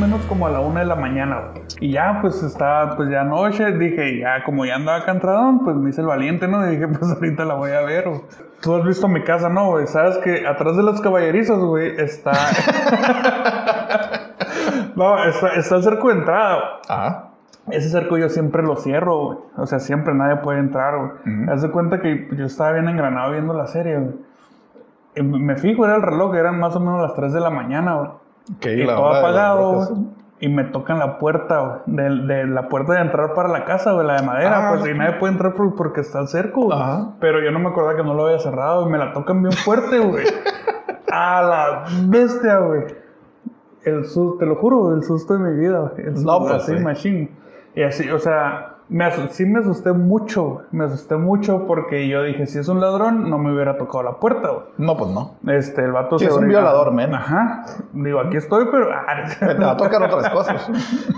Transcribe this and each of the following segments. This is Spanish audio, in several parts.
menos como a la una de la mañana, güey. Y ya, pues estaba, pues ya noche, dije, ya como ya andaba cantradón, pues me hice el valiente, ¿no? Y dije, pues ahorita la voy a ver, güey. Tú has visto mi casa, ¿no, güey? Sabes que atrás de los caballerizos, güey, está... no, está, está el cerco de entrada. Ajá. Ese cerco yo siempre lo cierro, güey. O sea, siempre nadie puede entrar, güey. Ujú. Haz de cuenta que yo estaba bien engranado viendo la serie, güey. Me fijo, era el reloj, eran más o menos las 3 de la mañana, güey. Ok, Y la todo apagado. Y me tocan la puerta. De, de la puerta de entrar para la casa, güey, la de madera. Ah, pues y nadie puede entrar por- porque está güey. Ajá. Pero yo no me acordaba que no lo había cerrado y me la tocan bien fuerte, güey. A la bestia, güey. El susto, te lo juro, el susto de mi vida, güey. El No, susto, pues, así, sí. machine. Y así, o sea, me sí me asusté mucho. Me asusté mucho porque yo dije, si es un ladrón, no me hubiera tocado la puerta, güey. No, pues no. Este, el vato Sí, se es un violador, men. Ajá. Digo, aquí estoy, pero. ah, Te va a tocar otras cosas.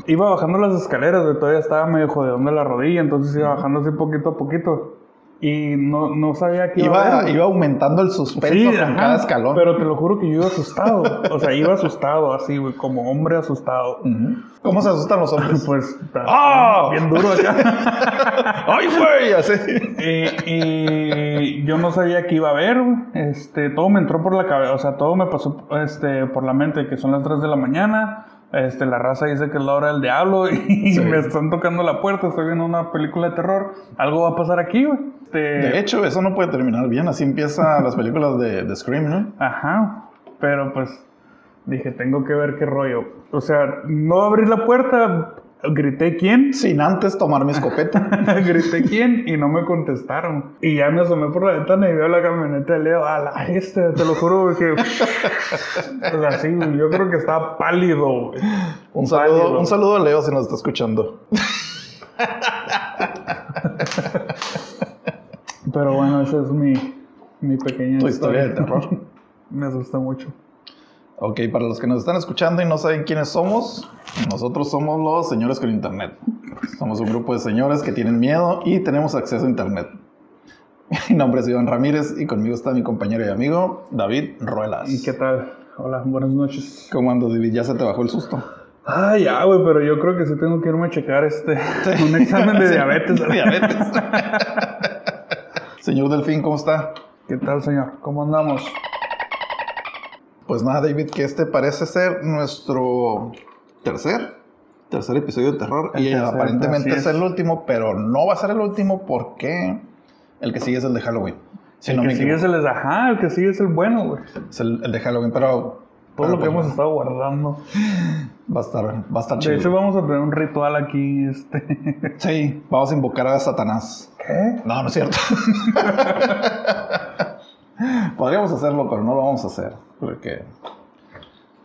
iba bajando las escaleras, güey, todavía estaba medio jodidón de la rodilla, entonces iba bajando así poquito a poquito. Y no, no sabía que iba, a Iba, haber, güey. iba aumentando el suspenso Sí, con ajá, cada escalón. Pero te lo juro que yo iba asustado. o sea, iba asustado así, güey, como hombre asustado. ¿Cómo se asustan los hombres? Pues, ¡Ah! bien duro acá. ¡Ay, güey! Así. y, y yo no sabía que iba a haber, este, todo me entró por la cabeza, o sea, todo me pasó este, por la mente que son las 3 de la mañana, este, la raza dice que es la hora del diablo y Sí. me están tocando la puerta, estoy viendo una película de terror, algo va a pasar aquí, güey. Este, De hecho, eso no puede terminar bien. Así empiezan las películas de, de Scream, ¿no? Ajá, pero pues dije, tengo que ver qué rollo. O sea, no abrí la puerta, grité quién, Sin antes tomar mi escopeta. grité quién y no me contestaron. Y ya me asomé por la ventana y veo la camioneta de Leo. A la este, te lo juro que. o sea, sí, güey, yo creo que estaba pálido, güey. Un Pálido. saludo, un saludo a Leo si nos está escuchando. Pero bueno, esa es mi, mi pequeña Tu historia de terror. me asusta mucho. Ok, para los que nos están escuchando y no saben quiénes somos, nosotros somos los señores con internet. Somos un grupo de señores que tienen miedo y tenemos acceso a internet. Mi nombre es Iván Ramírez y conmigo está mi compañero y amigo David Ruelas. ¿Y qué tal? Hola, buenas noches. ¿Cómo andas, David? ¿Ya se te bajó el susto? Ah, ya, güey, pero yo creo que sí tengo que irme a checar este. Un examen de Sí, diabetes. diabetes. Señor Delfín, ¿cómo está? ¿Qué tal, señor? ¿Cómo andamos? Pues nada, David, que este parece ser nuestro tercer, tercer episodio de terror. El y tercer, aparentemente es. es. el último, pero no va a ser el último porque el que sigue es el de Halloween. Si el no que me sigue es el, ajá, el que sigue es el bueno, güey. Es el, el de Halloween, pero Todo lo que pues, hemos estado guardando. va a estar, va a estar De chido. hecho, vamos a tener un ritual aquí, este. Sí, vamos a invocar a Satanás. ¿Qué? No, no es cierto. Podríamos hacerlo, pero no lo vamos a hacer. Porque.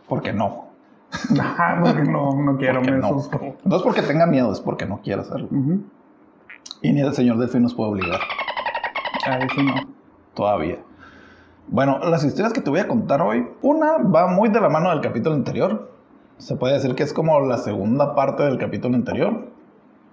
Porque no. Ajá, porque no, no quiero, Porque me no. No es porque tenga miedo, es porque no quiere hacerlo. Y ni el señor Delfín nos puede obligar. Ahí sí no. Todavía. Bueno, las historias que te voy a contar hoy, una va muy de la mano del capítulo anterior. Se puede decir que es como la segunda parte del capítulo anterior,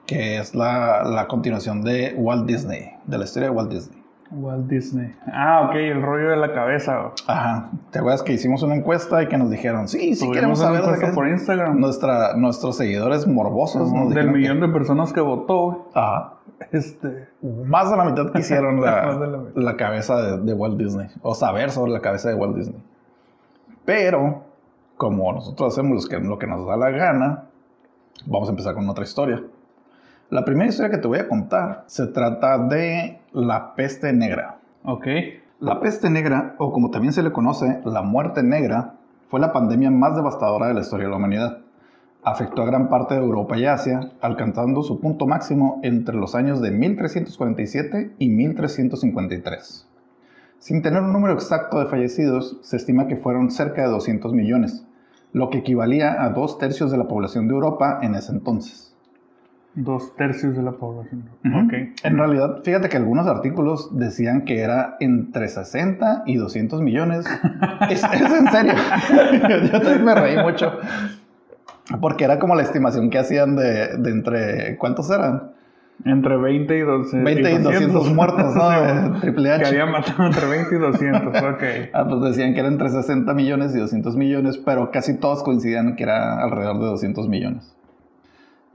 que es la, la continuación de Walt Disney, de la historia de Walt Disney. Walt Disney. Ah, ok, el rollo de la cabeza. Ajá. ¿Te acuerdas que hicimos una encuesta y que nos dijeron, sí, sí queremos saber de encuesta qué por es"? Instagram. Nuestra, nuestros seguidores morbosos nos del que- millón de personas que votó. Ajá. Este. Más de la mitad quisieron la, la cabeza de, de Walt Disney. O saber sobre la cabeza de Walt Disney. Pero, como nosotros hacemos lo que nos da la gana, vamos a empezar con otra historia. La primera historia que te voy a contar se trata de la peste negra. Ok. La peste negra, o como también se le conoce, la muerte negra, fue la pandemia más devastadora de la historia de la humanidad. Afectó a gran parte de Europa y Asia, alcanzando su punto máximo entre los años de 1347 y 1353. Sin tener un número exacto de fallecidos, se estima que fueron cerca de 200 millones, lo que equivalía a dos tercios de la población de Europa en ese entonces. Dos tercios de la población. Ujú. Ok. En realidad, fíjate que algunos artículos decían que era entre 60 y 200 millones. es, es en serio. Yo también me reí mucho. Porque era como la estimación que hacían de, de entre... ¿Cuántos eran? Entre 20 y 200. 20 y 200 muertos, ¿no? Sí, Triple H. Que había matado entre 20 y 200, ok. Ah, pues decían que era entre 60 millones y 200 millones, pero casi todos coincidían que era alrededor de 200 millones.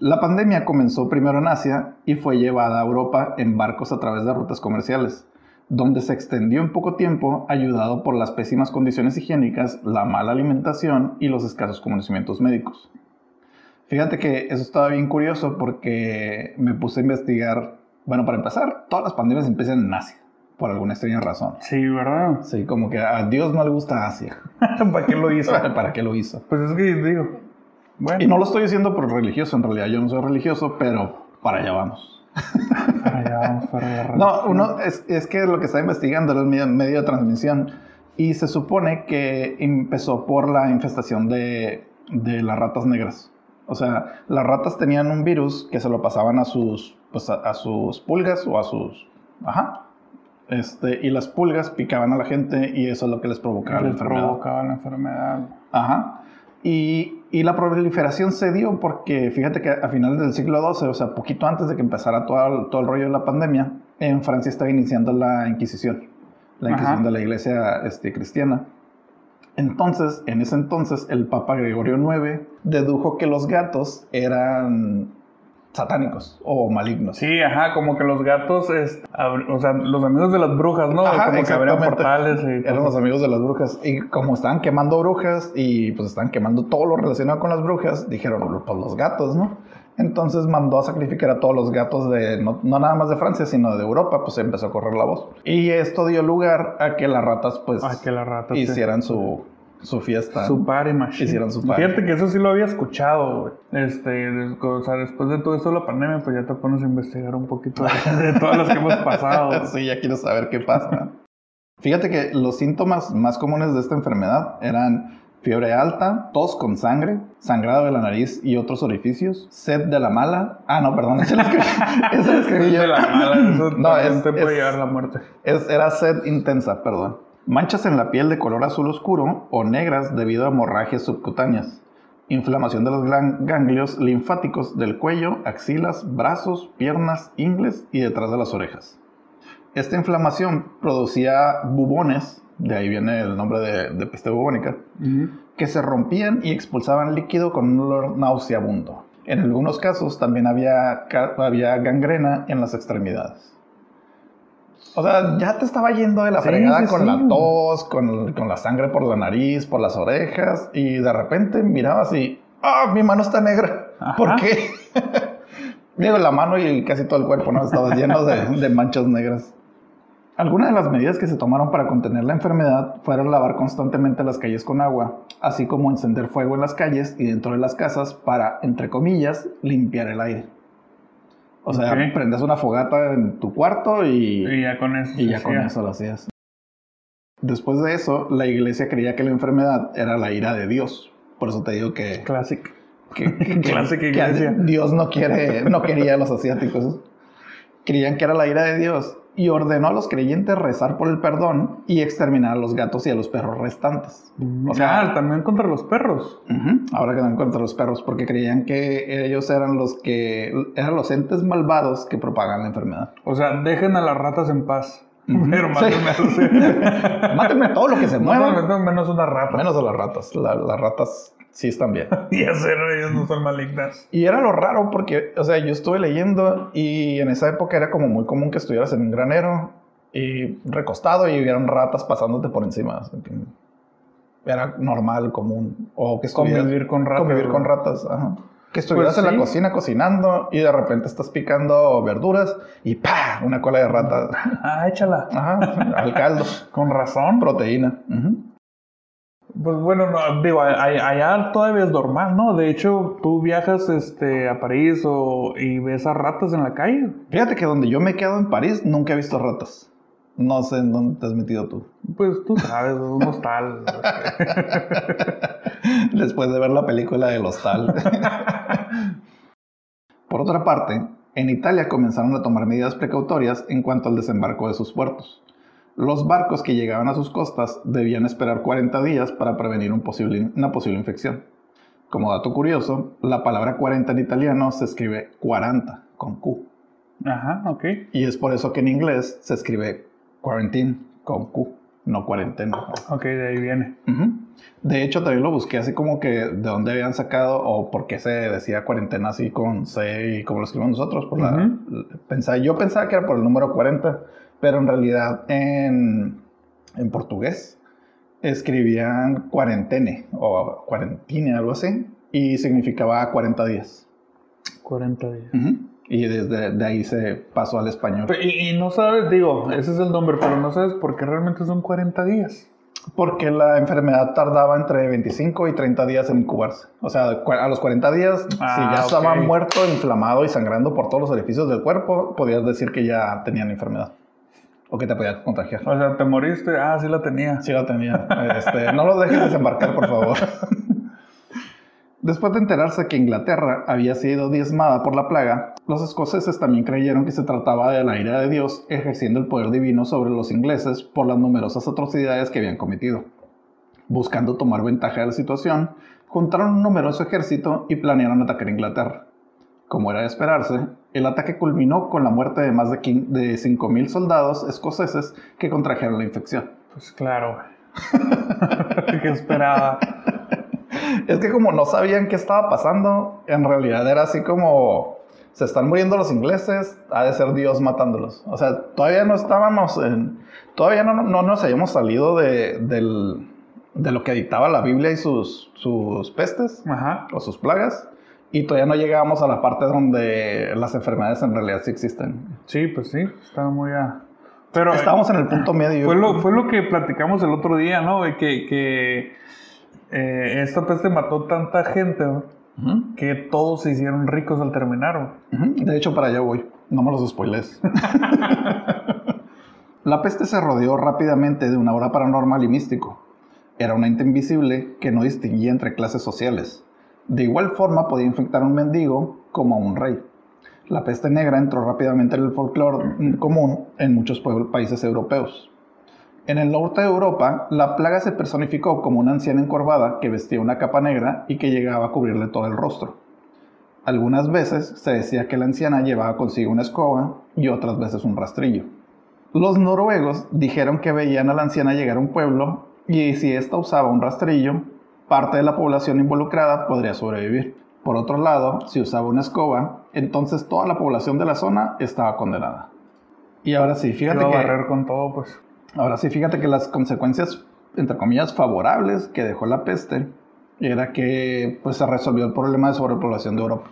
La pandemia comenzó primero en Asia y fue llevada a Europa en barcos a través de rutas comerciales, donde se extendió en poco tiempo ayudado por las pésimas condiciones higiénicas, la mala alimentación y los escasos conocimientos médicos. Fíjate que eso estaba bien curioso porque me puse a investigar, bueno, para empezar, todas las pandemias empiezan en Asia, por alguna extraña razón. Sí, ¿verdad? Sí, como que a Dios no le gusta Asia. ¿Para qué lo hizo? ¿Para qué lo hizo? Pues es que digo, bueno, Y no lo estoy diciendo por religioso, en realidad yo no soy religioso, pero para allá vamos. para allá vamos, para allá. No, uno es, es que lo que está investigando el medio, medio de transmisión y se supone que empezó por la infestación de, de las ratas negras. O sea, las ratas tenían un virus que se lo pasaban a sus, pues a, a sus pulgas o a sus... Ajá. Este, y las pulgas picaban a la gente y eso es lo que les provocaba la Les enfermedad. provocaba la enfermedad. Ajá. Y, y la proliferación se dio porque, fíjate que a finales del siglo XII, o sea, poquito antes de que empezara todo el, todo el rollo de la pandemia, en Francia estaba iniciando la Inquisición, la Inquisición Ajá. de la Iglesia este, cristiana. Entonces, en ese entonces, el Papa Gregorio IX dedujo que los gatos eran satánicos o malignos. Sí, ajá, como que los gatos, es, o sea, los amigos de las brujas, ¿no? Ajá, como que abrían portales y Eran los amigos de las brujas. Y como estaban quemando brujas y pues estaban quemando todo lo relacionado con las brujas, dijeron, pues los gatos, ¿no? Entonces mandó a sacrificar a todos los gatos de, no, no nada más de Francia, sino de Europa, pues empezó a correr la voz. Y esto dio lugar a que las ratas pues Ay, que la rata. sí. hicieran su, su fiesta. Su party machine. Hicieron su party. Fíjate que eso sí lo había escuchado, güey. Este, o sea, después de todo esto de la pandemia, pues ya te pones a investigar un poquito de, de todas las que hemos pasado. sí, ya quiero saber qué pasa. Fíjate que los síntomas más comunes de esta enfermedad eran fiebre alta, tos con sangre, sangrado de la nariz y otros orificios, sed de la mala. Ah, no, perdón, ese lo escribí, ese lo escribí yo. De la mala, eso No, es- te puede es- llevar a la muerte. Es- era sed intensa, perdón. Manchas en la piel de color azul oscuro o negras debido a hemorragias subcutáneas. Inflamación de los ganglios linfáticos del cuello, axilas, brazos, piernas, ingles y detrás de las orejas. Esta inflamación producía bubones, de ahí viene el nombre de, de peste bubónica, que se rompían y expulsaban líquido con un olor nauseabundo. En algunos casos también había, había gangrena en las extremidades. O sea, ya te estaba yendo de la Sí, fregada sí, con sí. la tos, con, con la sangre por la nariz, por las orejas, y de repente mirabas y, ¡ah, mi mano está negra! Ajá. ¿Por qué? Digo, la mano y casi todo el cuerpo, ¿no? Estaba lleno de, de manchas negras. Algunas de las medidas que se tomaron para contener la enfermedad fueron lavar constantemente las calles con agua, así como encender fuego en las calles y dentro de las casas para, entre comillas, limpiar el aire. O sea, Ok. prendes una fogata en tu cuarto y, Y ya con eso. y ya con eso lo hacías. Después de eso, la iglesia creía que la enfermedad era la ira de Dios. Por eso te digo que, Classic. que, que- Clásica que iglesia. Dios no quiere, no quería a los asiáticos. Creían que era la ira de Dios y ordenó a los creyentes rezar por el perdón y exterminar a los gatos y a los perros restantes. O sea, ah, también contra los perros. Ahora quedan contra los perros porque creían que ellos eran los que eran los entes malvados que propagan la enfermedad. O sea, dejen a las ratas en paz. Pero Sí. mátenme a los- Mátenme a todo lo que se mueva. Mátenme menos una rata. Menos a las ratas. La- las ratas sí están bien. Y hacer ellos no son malignas. Y era lo raro porque, o sea, yo estuve leyendo y en esa época era como muy común que estuvieras en un granero y recostado y hubieran ratas pasándote por encima. Era normal, común. O que estuvieras... Convivir con ratas. Convivir con ratas, ajá. Que estuvieras Pues en sí. la cocina cocinando y de repente estás picando verduras y ¡pa! Una cola de rata. Ah, échala. Ajá, al caldo. Con razón. Proteína. Ujú. Pues bueno, no, digo, allá todavía es normal, ¿no? De hecho, tú viajas este, a París o, y ves a ratas en la calle. Fíjate que donde yo me quedo en París nunca he visto ratas. No sé en dónde te has metido tú. Pues tú sabes, un hostal. Después de ver la película del hostal. Por otra parte, en Italia comenzaron a tomar medidas precautorias en cuanto al desembarco de sus puertos. Los barcos que llegaban a sus costas debían esperar 40 días para prevenir un posible- una posible infección. Como dato curioso, la palabra 40 en italiano se escribe 40 con Q. Ajá, ok. Y es por eso que en inglés se escribe quarantine con Q, no cuarentena. Ok, de ahí viene. De hecho, también lo busqué así como que de dónde habían sacado o por qué se decía cuarentena así con C y como lo escribimos nosotros. Por la, pensaba, yo pensaba que era por el número 40, pero en realidad en, en portugués escribían cuarentene o cuarentine, algo así, y significaba 40 días. 40 días. Ujú. Y desde de ahí se pasó al español. Y, y no sabes, digo, ese es el nombre, pero no sabes por qué realmente son 40 días. Porque la enfermedad tardaba entre 25 y 30 días en incubarse. O sea, a los 40 días, Ah, si ya estaba ok. muerto, inflamado y sangrando por todos los orificios del cuerpo, podías decir que ya tenían enfermedad. O que te podía contagiar. O sea, te moriste, ah, sí la tenía. Sí la tenía. Este, no los dejes desembarcar, por favor. Después de enterarse que Inglaterra había sido diezmada por la plaga, los escoceses también creyeron que se trataba de la ira de Dios ejerciendo el poder divino sobre los ingleses por las numerosas atrocidades que habían cometido. Buscando tomar ventaja de la situación, juntaron un numeroso ejército y planearon atacar Inglaterra. Como era de esperarse, el ataque culminó con la muerte de más de quin- de 5.000 soldados escoceses que contrajeron la infección. Pues claro. ¿Qué esperaba? Es que como no sabían qué estaba pasando, en realidad era así como se están muriendo los ingleses, ha de ser Dios matándolos. O sea, todavía no estábamos en, todavía no, no nos habíamos salido de, del- de lo que dictaba la Biblia y sus, sus pestes Ajá. o sus plagas. Y todavía no llegábamos a la parte donde las enfermedades en realidad sí existen. Sí, pues sí, estaba muy a... Pero Estábamos en el punto medio. fue lo, fue lo que platicamos el otro día, ¿no? De que, que eh, esta peste mató tanta gente que todos se hicieron ricos al terminar. De hecho, para allá voy. No me los spoiles. La peste se rodeó rápidamente de una aura paranormal y místico. Era un ente invisible que no distinguía entre clases sociales. De igual forma podía infectar a un mendigo como a un rey. La peste negra entró rápidamente en el folclore común en muchos países europeos. En el norte de Europa, la plaga se personificó como una anciana encorvada que vestía una capa negra y que llegaba a cubrirle todo el rostro. Algunas veces se decía que la anciana llevaba consigo una escoba y otras veces un rastrillo. Los noruegos dijeron que veían a la anciana llegar a un pueblo y si ésta usaba un rastrillo, parte de la población involucrada podría sobrevivir. Por otro lado, si usaba una escoba, entonces toda la población de la zona estaba condenada. Y ahora sí, fíjate Iba a que, barrer con todo, pues. ahora sí, fíjate que las consecuencias, entre comillas, favorables que dejó la peste era que pues, se resolvió el problema de sobrepoblación de Europa.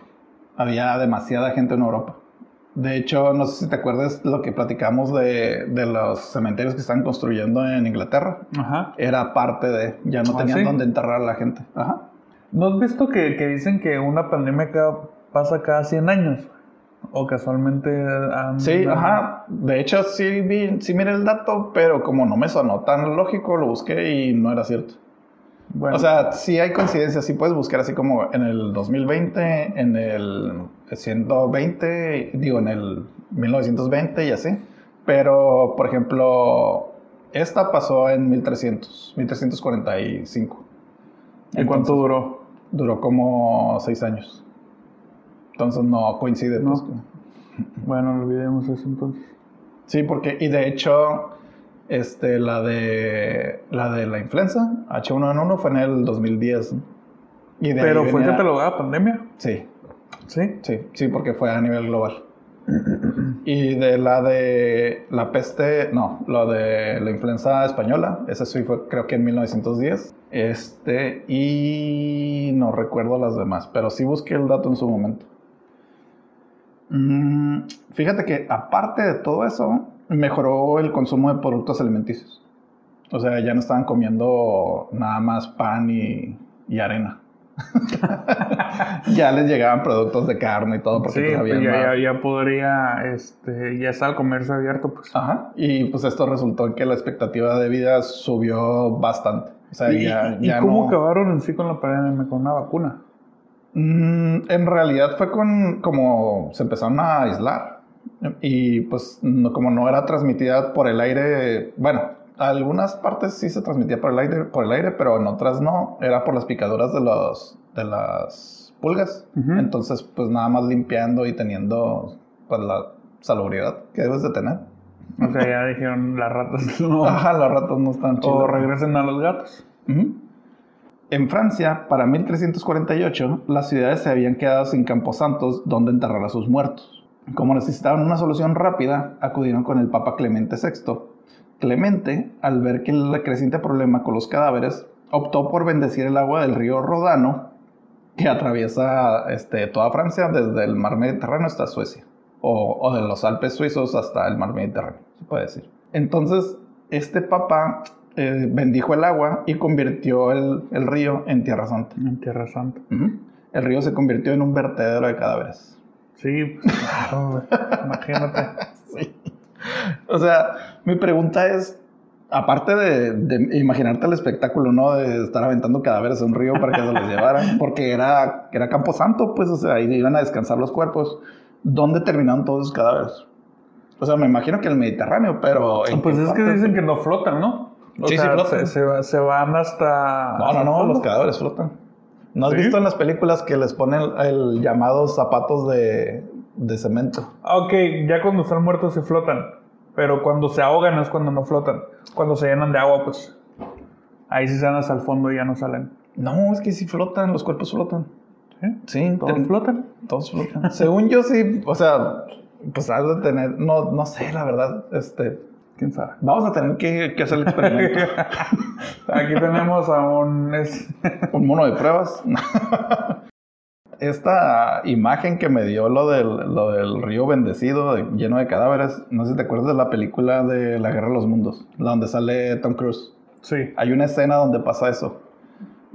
Había demasiada gente en Europa. De hecho, no sé si te acuerdas lo que platicamos de, de los cementerios que están construyendo en Inglaterra. Ajá. Era parte de, ya no ¿Ah, tenían sí? dónde enterrar a la gente. Ajá. ¿No has visto que, que dicen que una pandemia cada- pasa cada 100 años? O casualmente han- Sí, ajá. De hecho, sí, vi, sí miré el dato, pero como no me sonó tan lógico, lo busqué y no era cierto. Bueno, O sea, sí hay coincidencias, sí puedes buscar así como en el 2020, en el 120, digo, en el 1920 y así. Pero, por ejemplo, esta pasó en 1300, 1345. ¿y cuánto duró? Duró como seis años. Entonces no coincide. No. pues. Bueno, olvidemos eso entonces. Sí, porque, y de hecho, este, la de la de la influenza, H1N1, fue en el 2010. ¿no? Y de ¿Pero fue venía- catalogada pandemia? Sí, Sí. sí, sí, porque fue a nivel global. Y de la de la peste, no, la de la influenza española, esa sí fue creo que en 1910. Este, y no recuerdo las demás, pero sí busqué el dato en su momento. Mm, fíjate que aparte de todo eso, mejoró el consumo de productos alimenticios. O sea, ya no estaban comiendo nada más pan y, y arena. ya les llegaban productos de carne y todo porque Sí, pues, había ya, ya, ya podría, este, ya está el comercio abierto, pues. Ajá. Y pues esto resultó en que la expectativa de vida subió bastante. O sea, ¿Y, ya, y ya cómo no- acabaron en sí con la pandemia? Con una vacuna. Mm, en realidad fue con como se empezaron a aislar. Y pues no- como no era transmitida por el aire, bueno, algunas partes sí se transmitía por el aire, por el aire, pero en otras no, era por las picaduras de los de las pulgas. Entonces, pues nada más limpiando y teniendo pues, la salubridad que debes de tener. O sea, ya dijeron las ratas no. Ajá, las ratas no están o chidas. regresen a los gatos. En Francia, para 1348, las ciudades se habían quedado sin camposantos donde enterrar a sus muertos. Como necesitaban una solución rápida, acudieron con el Papa Clemente VI. Clemente, al ver que el creciente problema con los cadáveres, optó por bendecir el agua del río Rodano, que atraviesa este, toda Francia desde el mar Mediterráneo hasta Suecia, o, o de los Alpes suizos hasta el mar Mediterráneo, se puede decir. Entonces, este papa eh, bendijo el agua y convirtió el, el río en Tierra Santa. En Tierra Santa. El río se convirtió en un vertedero de cadáveres. Sí, claro. Imagínate. Sí. O sea, mi pregunta es, aparte de, de imaginarte el espectáculo, ¿no? De estar aventando cadáveres a un río para que se los llevaran, porque era, era Camposanto, pues, o sea, ahí iban a descansar los cuerpos. ¿Dónde terminaron todos esos cadáveres? O sea, me imagino que el Mediterráneo, pero... ¿en Pues es que dicen que no flotan, ¿no? O Sí, sí flotan. Se, se va- se van hasta. No, no, no, los cadáveres flotan. ¿No has ¿Sí? visto en las películas que les ponen el, llamado zapatos de, de cemento? Ah, Ok, ya cuando están muertos se flotan. Pero cuando se ahogan es cuando no flotan. Cuando se llenan de agua, pues. Ahí sí se van hasta el fondo y ya no salen. No, es que sí flotan, los cuerpos flotan. ¿Sí? Sí, ¿Todos ten- flotan? Todos flotan. Según yo sí, o sea, pues has de tener, no, no sé, la verdad, este, ¿Quién sabe? vamos a tener que, que hacer el experimento. Aquí tenemos a un. es- Un mono de pruebas. Esta imagen que me dio lo del, lo del río bendecido de- lleno de cadáveres, no sé si te acuerdas de la película de La Guerra de los Mundos, donde sale Tom Cruise. Sí. Hay una escena donde pasa eso.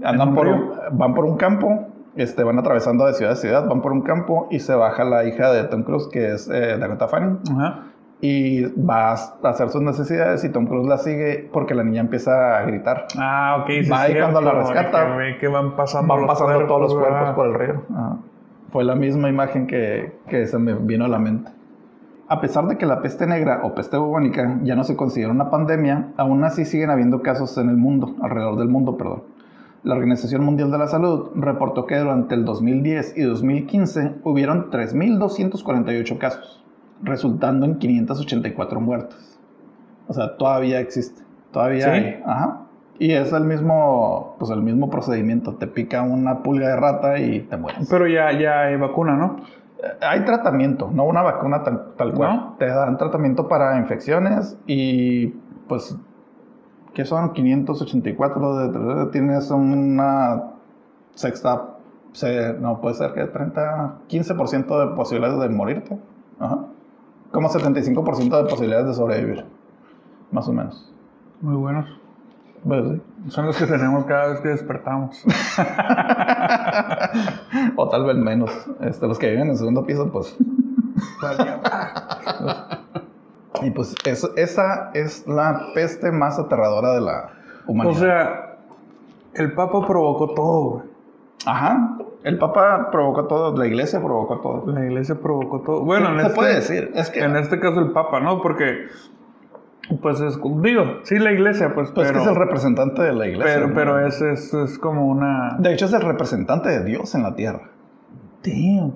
Andan por un- van por un campo, este, van atravesando de ciudad a ciudad, van por un campo y se baja la hija de Tom Cruise, que es eh, Dakota Fanning, Ajá. Y va a hacer sus necesidades y Tom Cruise la sigue porque la niña empieza a gritar. Ah, ok. sí, Va cierto, cuando la rescata. Que, van pasando, Van los pasando todos los cuerpos ¿verdad? por el río. Ajá. Fue la misma imagen que, que se me vino a la mente. A pesar de que la peste negra o peste bubónica ya no se considera una pandemia, aún así siguen habiendo casos en el mundo, alrededor del mundo, perdón. La Organización Mundial de la Salud reportó que durante el 2010 y 2015 hubieron 3.248 casos, resultando en 584 muertes. O sea, todavía existe. Todavía ¿Sí? hay. Ajá. Y es el mismo, pues el mismo procedimiento. Te pica una pulga de rata y te mueres. Pero ya, ya hay vacuna, ¿no? Eh, Hay tratamiento, no una vacuna tal cual. ¿No? Te dan tratamiento para infecciones y pues, ¿qué son? 584, de, de- tienes una sexta, se- no puede ser que 30, 15% de posibilidades de morirte. Ajá. Como 75% de posibilidades de sobrevivir, más o menos. Muy buenos. Pues, sí. Son los que tenemos cada vez que despertamos. o tal vez menos. Este, los que viven en el segundo piso, pues Y pues esa es la peste más aterradora de la humanidad. o sea, el Papa provocó todo, güey. Ajá. El Papa provocó todo, la iglesia provocó todo. La iglesia provocó todo. Bueno, en se este, puede decir. Es que, En este caso el Papa, ¿no? Porque, pues es, digo, sí la iglesia, pues, pues, pero, que es el representante de la iglesia. pero, ¿no? pero es, es, es como una... De hecho, es el representante de Dios en la tierra. Damn.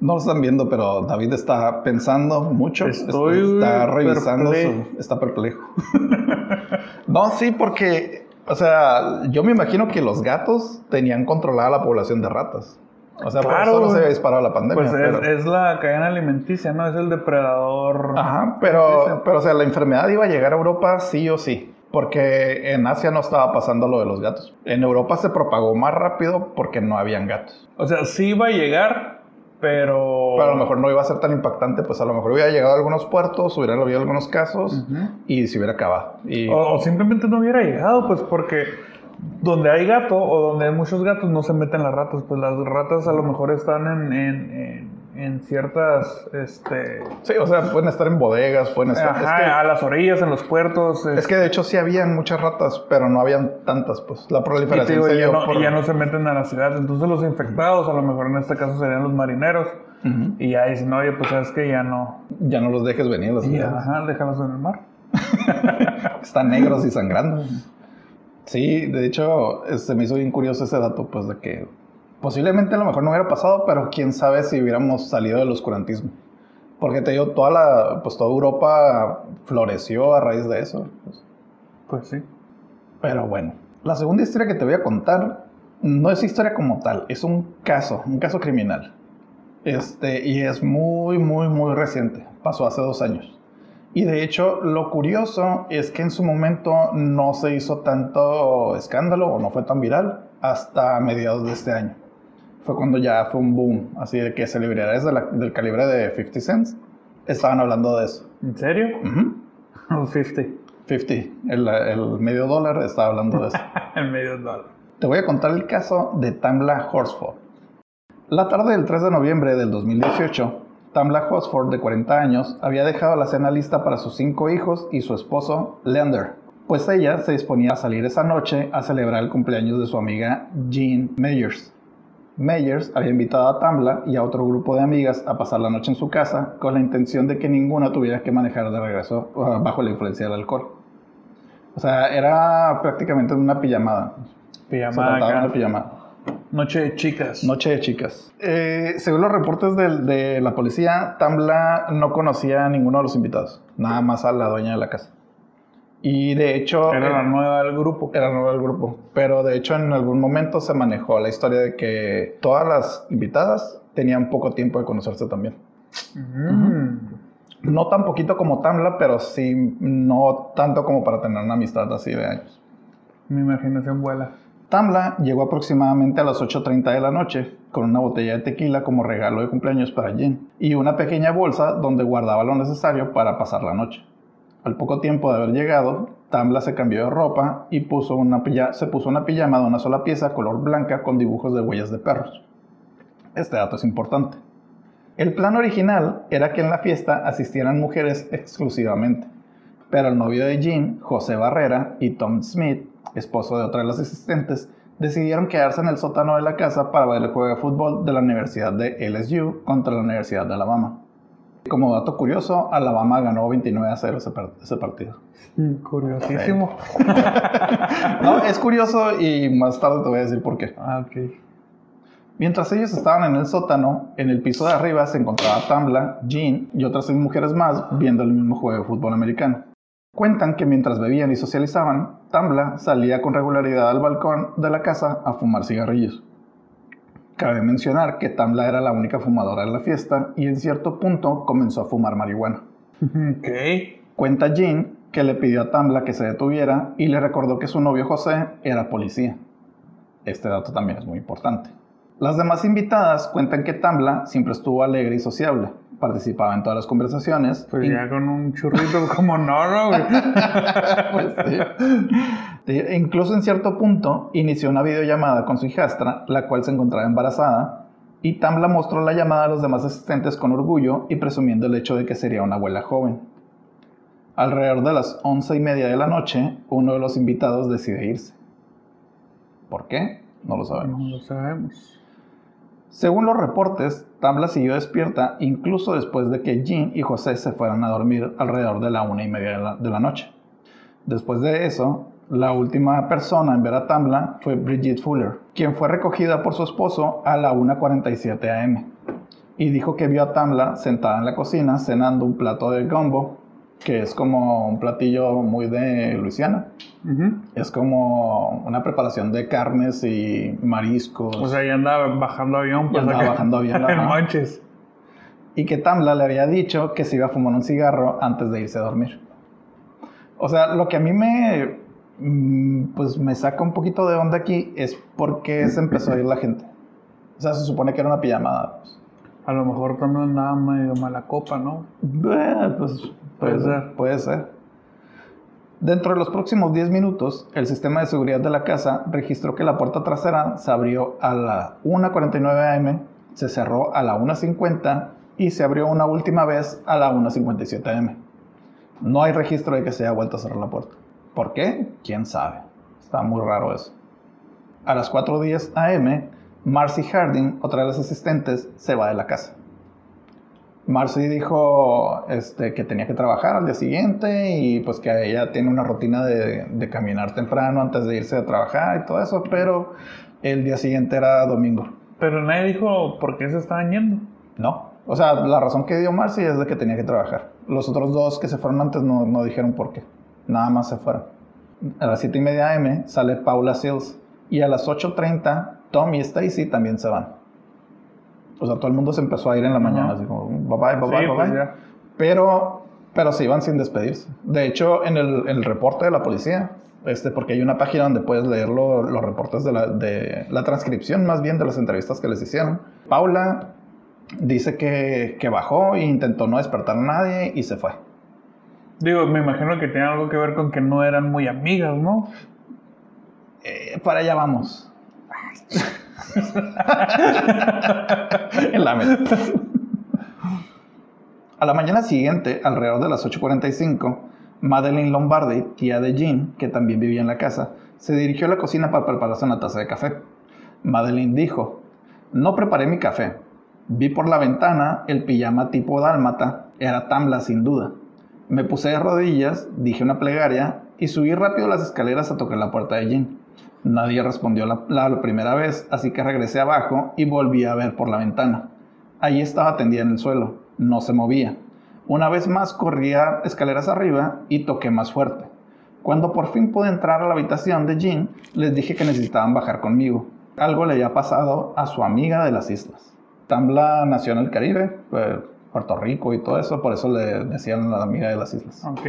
No lo están viendo, pero David está pensando mucho. Estoy está revisando, perplejo. su- está perplejo. no, sí, porque, o sea, yo me imagino que los gatos tenían controlada la población de ratas. O sea, por Claro, eso no se disparado la pandemia. Pues pero- es, es la cadena alimenticia, ¿no? Es el depredador. Ajá, pero, pero, o sea, la enfermedad iba a llegar a Europa sí o sí. Porque en Asia no estaba pasando lo de los gatos. En Europa se propagó más rápido porque no habían gatos. O sea, sí iba a llegar, pero... Pero a lo mejor no iba a ser tan impactante, pues a lo mejor hubiera llegado a algunos puertos, hubieran habido algunos casos y se hubiera acabado. Y, O, o simplemente no hubiera llegado, pues porque donde hay gato o donde hay muchos gatos no se meten las ratas. Pues las ratas a lo mejor están en, en, en- en ciertas... Este, Sí, o sea, pueden estar en bodegas, pueden estar... ajá, es, a las orillas, en los puertos. es que de hecho sí habían muchas ratas, pero no habían tantas, pues. La y, proliferación digo, se ya, no, por- ya no se meten a la ciudad. Entonces los infectados, a lo mejor en este caso serían los marineros. Ujú. Y ya dicen, oye, pues es que ya no... Ya no los dejes venir las Y, ciudades. ajá, déjalos en el mar. Están negros y sangrando. Sí, de hecho, se me hizo bien curioso ese dato, pues de que posiblemente a lo mejor no hubiera pasado, pero quién sabe si hubiéramos salido del oscurantismo. Porque te digo, toda la, pues toda Europa floreció a raíz de eso. Pues. Pues sí. Pero bueno, la segunda historia que te voy a contar no es historia como tal, es un caso, un caso criminal. Este, y es muy, muy, muy reciente. Pasó hace dos años. Y de hecho, lo curioso es que en su momento no se hizo tanto escándalo o no fue tan viral hasta mediados de este año. Fue cuando ya fue un boom, así de que celebridades del calibre de 50 cents estaban hablando de eso. ¿En serio? Uh 50. 50, el, el, medio dólar estaba hablando de eso. el medio dólar. Te voy a contar el caso de Tamla Horsford. La tarde del 3 de noviembre del 2018, Tamla Horsford, de 40 años, había dejado la cena lista para sus cinco hijos y su esposo, Leander, pues ella se disponía a salir esa noche a celebrar el cumpleaños de su amiga Jean Meyers. Meyers había invitado a Tamla y a otro grupo de amigas a pasar la noche en su casa con la intención de que ninguna tuviera que manejar de regreso bajo la influencia del alcohol. O sea, era prácticamente una pijamada. Pijamada. una pijamada. Noche de chicas. Noche de chicas. Eh, según los reportes de, de, la policía, Tamla no conocía a ninguno de los invitados, nada más a la dueña de la casa. Y de hecho... Era la nueva del grupo. Era la nueva del grupo. Pero de hecho en algún momento se manejó la historia de que todas las invitadas tenían poco tiempo de conocerse también. Mm. No tan poquito como Tamla, pero sí no tanto como para tener una amistad así de años. Mi imaginación vuela. Tamla llegó aproximadamente a las 8.30 de la noche con una botella de tequila como regalo de cumpleaños para Jen y una pequeña bolsa donde guardaba lo necesario para pasar la noche. Al poco tiempo de haber llegado, Tamla se cambió de ropa y puso una se puso una pijama de una sola pieza color blanca con dibujos de huellas de perros. Este dato es importante. El plan original era que en la fiesta asistieran mujeres exclusivamente, pero el novio de Jean, José Barrera, y Tom Smith, esposo de otra de las asistentes, decidieron quedarse en el sótano de la casa para ver el juego de fútbol de la Universidad de LSU contra la Universidad de Alabama. Como dato curioso, Alabama ganó 29 a 0 ese, partido. Curiosísimo. no, es curioso y más tarde te voy a decir por qué. Ah, ok. Mientras ellos estaban en el sótano, en el piso de arriba se encontraba Tamla, Jean y otras seis mujeres más viendo el mismo juego de fútbol americano. Cuentan que mientras bebían y socializaban, Tambla salía con regularidad al balcón de la casa a fumar cigarrillos. Cabe mencionar que Tamla era la única fumadora en la fiesta y en cierto punto comenzó a fumar marihuana. Ok. Cuenta Jean que le pidió a Tambla que se detuviera y le recordó que su novio José era policía. Este dato también es muy importante. Las demás invitadas cuentan que Tambla siempre estuvo alegre y sociable, participaba en todas las conversaciones. Pues ya con un churrito como no, güey. pues sí. Incluso en cierto punto inició una videollamada con su hijastra, la cual se encontraba embarazada, y Tambla mostró la llamada a los demás asistentes con orgullo y presumiendo el hecho de que sería una abuela joven. Alrededor de las once y media de la noche, uno de los invitados decide irse. ¿Por qué? No lo sabemos. No lo sabemos. Según los reportes, Tambla siguió despierta incluso después de que Jean y José se fueran a dormir alrededor de la una y media de la, noche. Después de eso, la última persona en ver a Tambla fue Bridget Fuller, quien fue recogida por su esposo a la 1.47 am y dijo que vio a Tambla sentada en la cocina cenando un plato de gumbo que es como un platillo muy de Luisiana. Es como una preparación de carnes y mariscos. O sea, ya andaba bajando avión. Pues, andaba bajando avión. en manches. Y que Tamla le había dicho que se iba a fumar un cigarro antes de irse a dormir. O sea, lo que a mí me, pues me saca un poquito de onda aquí es porque se empezó a ir la gente. O sea, se supone que era una pijamada. Pues. A lo mejor también andaba medio mala copa, ¿no? Eh, pues puede, ser. Puede ser. Dentro de los próximos 10 minutos, el sistema de seguridad de la casa registró que la puerta trasera se abrió a la 1.49 am, se cerró a la 1.50 y se abrió una última vez a la 1.57 am. No hay registro de que se haya vuelto a cerrar la puerta. ¿Por qué? ¿Quién sabe? Está muy raro eso. A las 4.10 am, Marcy Harding, otra de las asistentes, se va de la casa. Marcy dijo este, que tenía que trabajar al día siguiente y pues que ella tiene una rutina de, de, caminar temprano antes de irse a trabajar y todo eso, pero el día siguiente era domingo. Pero nadie dijo por qué se estaban yendo. No, O sea, la razón que dio Marcy es de que tenía que trabajar. Los otros dos que se fueron antes no, no dijeron por qué. Nada más se fueron. A las 7 y media AM sale Paula Sills. Y a las 8.30 Tom y Stacy también se van. O sea, todo el mundo se empezó a ir en la mañana. Así como, bye bye, bye bye, Sí, bye pues bye. Pero, pero se iban sin despedirse. De hecho, en el, en el reporte de la policía, este, porque hay una página donde puedes leer lo- los reportes de la, de la transcripción, más bien de las entrevistas que les hicieron. Paula dice que, que bajó e intentó no despertar a nadie y se fue. Digo, me imagino que tiene algo que ver con que no eran muy amigas, ¿no? Eh, para allá vamos. en la mesa. A la mañana siguiente, alrededor de las 8.45, Madeline Lombardi, tía de Jean, que también vivía en la casa, se dirigió a la cocina para prepararse una taza de café. Madeline dijo, no preparé mi café. Vi por la ventana el pijama tipo dálmata. Era Tamla sin duda. Me puse de rodillas, dije una plegaria y subí rápido las escaleras a tocar la puerta de Jean. Nadie respondió la, primera vez, así que regresé abajo y volví a ver por la ventana. Allí estaba tendida en el suelo, no se movía. Una vez más corría escaleras arriba y toqué más fuerte. Cuando por fin pude entrar a la habitación de Jean, les dije que necesitaban bajar conmigo. Algo le había pasado a su amiga de las islas. Tambla nació en el Caribe, eh, Puerto Rico y todo eso, por eso le decían la amiga de las islas. Ok.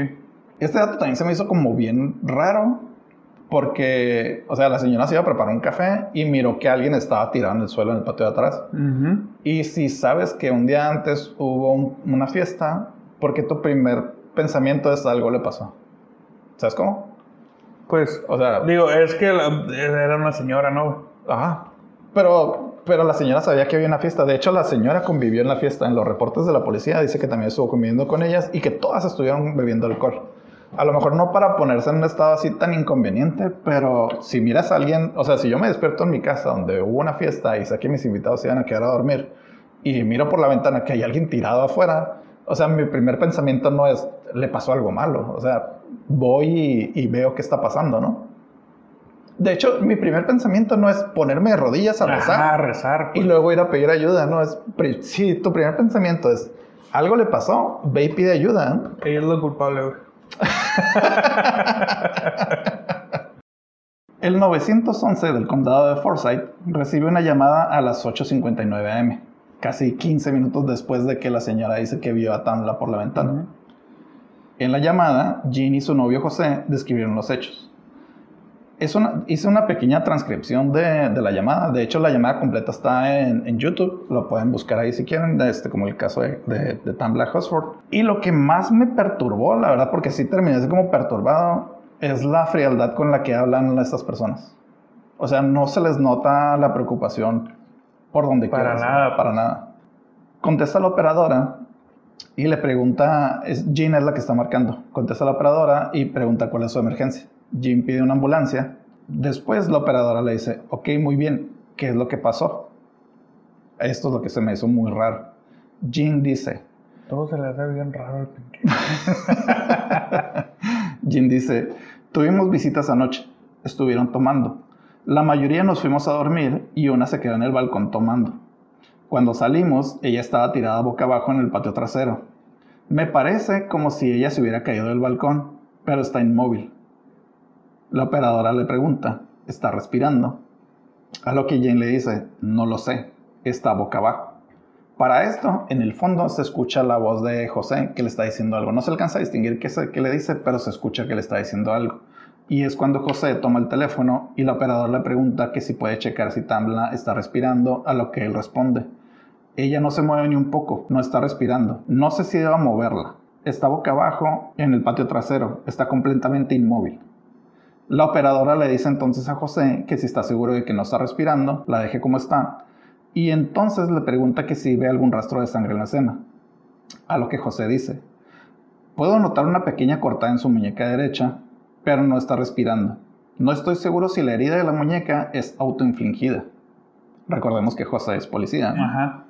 Este dato también se me hizo como bien raro, porque, o sea, la señora se iba a preparar un café y miró que alguien estaba tirado en el suelo en el patio de atrás. Ujú. Y si sabes que un día antes hubo un- una fiesta, ¿por qué tu primer pensamiento es algo le pasó? ¿Sabes cómo? Pues, O sea, digo, es que la- era una señora, ¿no? ajá. Pero, pero la señora sabía que había una fiesta. De hecho, la señora convivió en la fiesta. En los reportes de la policía dice que también estuvo conviviendo con ellas y que todas estuvieron bebiendo alcohol. A lo mejor no para ponerse en un estado así tan inconveniente, pero si miras a alguien, o sea, si yo me despierto en mi casa donde hubo una fiesta y sé que mis invitados se iban a quedar a dormir y miro por la ventana que hay alguien tirado afuera, o sea, mi primer pensamiento no es, le pasó algo malo, o sea, voy y, y veo qué está pasando, ¿no? De hecho, mi primer pensamiento no es ponerme de rodillas a rezar Ajá, rezar. y pues. luego ir a pedir ayuda, ¿no? Es, si tu primer pensamiento es, algo le pasó, ve y pide ayuda. ¿no? Ella es la culpable, güey. El 911 del condado de Forsyth recibe una llamada a las 8.59 am, casi 15 minutos después de que la señora dice que vio a Tamla por la ventana. En la llamada, Jean y su novio José describieron los hechos. Es una- hice una pequeña transcripción de, de la llamada. De hecho, la llamada completa está en, en YouTube. Lo pueden buscar ahí si quieren, este, como el caso de, de, de Hosford. Y lo que más me perturbó, la verdad, porque sí terminé así como perturbado, es la frialdad con la que hablan estas personas. O sea, no se les nota la preocupación por donde Para quieras, nada, Para pues. nada. Contesta la operadora y le pregunta, es Jean es la que está marcando. Contesta la operadora y pregunta cuál es su emergencia. Jean pide una ambulancia. Después la operadora le dice, ok, muy bien, ¿qué es lo que pasó? Esto es lo que se me hizo muy raro. Jean dice, Todo se le hace bien raro al pinche. Jean dice, tuvimos visitas anoche, estuvieron tomando. La mayoría nos fuimos a dormir y una se quedó en el balcón tomando. Cuando salimos, ella estaba tirada boca abajo en el patio trasero. Me parece como si ella se hubiera caído del balcón, pero está inmóvil. La operadora le pregunta, ¿está respirando? A lo que Jane le dice, no lo sé, está boca abajo. Para esto, en el fondo se escucha la voz de José que le está diciendo algo. No se alcanza a distinguir qué, se- qué le dice, pero se escucha que le está diciendo algo. Y es cuando José toma el teléfono y la operadora le pregunta que si puede checar si Tamla está respirando, a lo que él responde. Ella no se mueve ni un poco, no está respirando. No sé si deba moverla. Está boca abajo en el patio trasero, está completamente inmóvil. La operadora le dice entonces a José que si está seguro de que no está respirando, la deje como está. Y entonces le pregunta que si ve algún rastro de sangre en la escena. A lo que José dice, puedo notar una pequeña cortada en su muñeca derecha, pero no está respirando. No estoy seguro si la herida de la muñeca es autoinfligida. Recordemos que José es policía. ¿no? Ajá.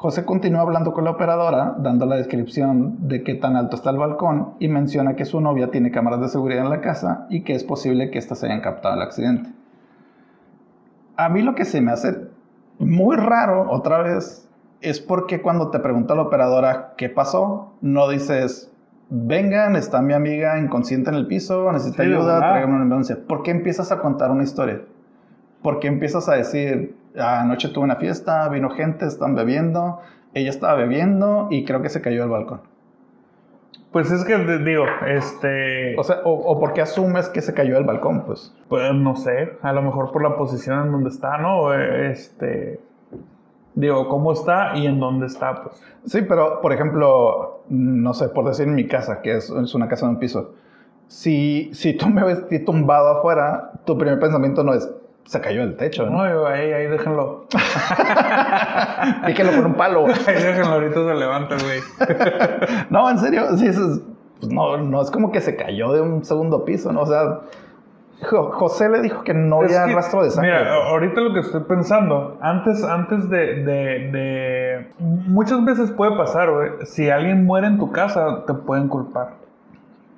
José continúa hablando con la operadora, dando la descripción de qué tan alto está el balcón y menciona que su novia tiene cámaras de seguridad en la casa y que es posible que éstas hayan captado el accidente. A mí lo que se me hace muy raro, otra vez, es porque cuando te pregunta la operadora qué pasó, no dices, vengan, está mi amiga inconsciente en el piso, necesita ayuda, tráigame una ambulancia. ¿Por qué empiezas a contar una historia? ¿Por qué empiezas a decir, anoche tuve una fiesta, vino gente, están bebiendo, ella estaba bebiendo y creo que se cayó del balcón? Pues es que digo, este. O sea, o, por qué asumes que se cayó del balcón, pues. Pues no sé, a lo mejor por la posición en donde está, ¿no? Este. Digo, cómo está y en dónde está, pues. Sí, pero por ejemplo, no sé, por decir en mi casa, que es, es una casa de un piso. Si, si tú me ves tumbado afuera, tu primer pensamiento no es, se cayó del techo. No, no ahí, ahí déjenlo. Píquenlo con un palo. ahí déjenlo, ahorita se levanta, güey. no, en serio, sí, eso es, pues no, no es como que se cayó de un segundo piso, ¿no? O sea, José le dijo que no había rastro de sangre. Mira, ahorita lo que estoy pensando, antes, antes de, de, de... Muchas veces puede pasar, güey. Si alguien muere en tu casa, te pueden culpar.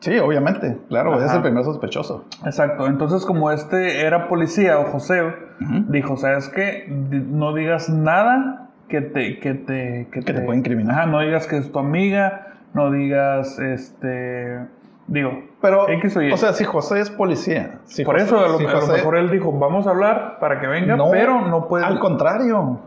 Sí, obviamente, claro, es el primer sospechoso. Exacto, entonces como este era policía o José, dijo, ¿sabes qué? No digas nada que te... Que te, que, te, puede incriminar. Ajá, no digas que es tu amiga, no digas, este... Digo, pero, o, sea, si José es policía. Por eso, a lo, mejor él dijo, vamos a hablar para que venga, pero no puede... Al contrario,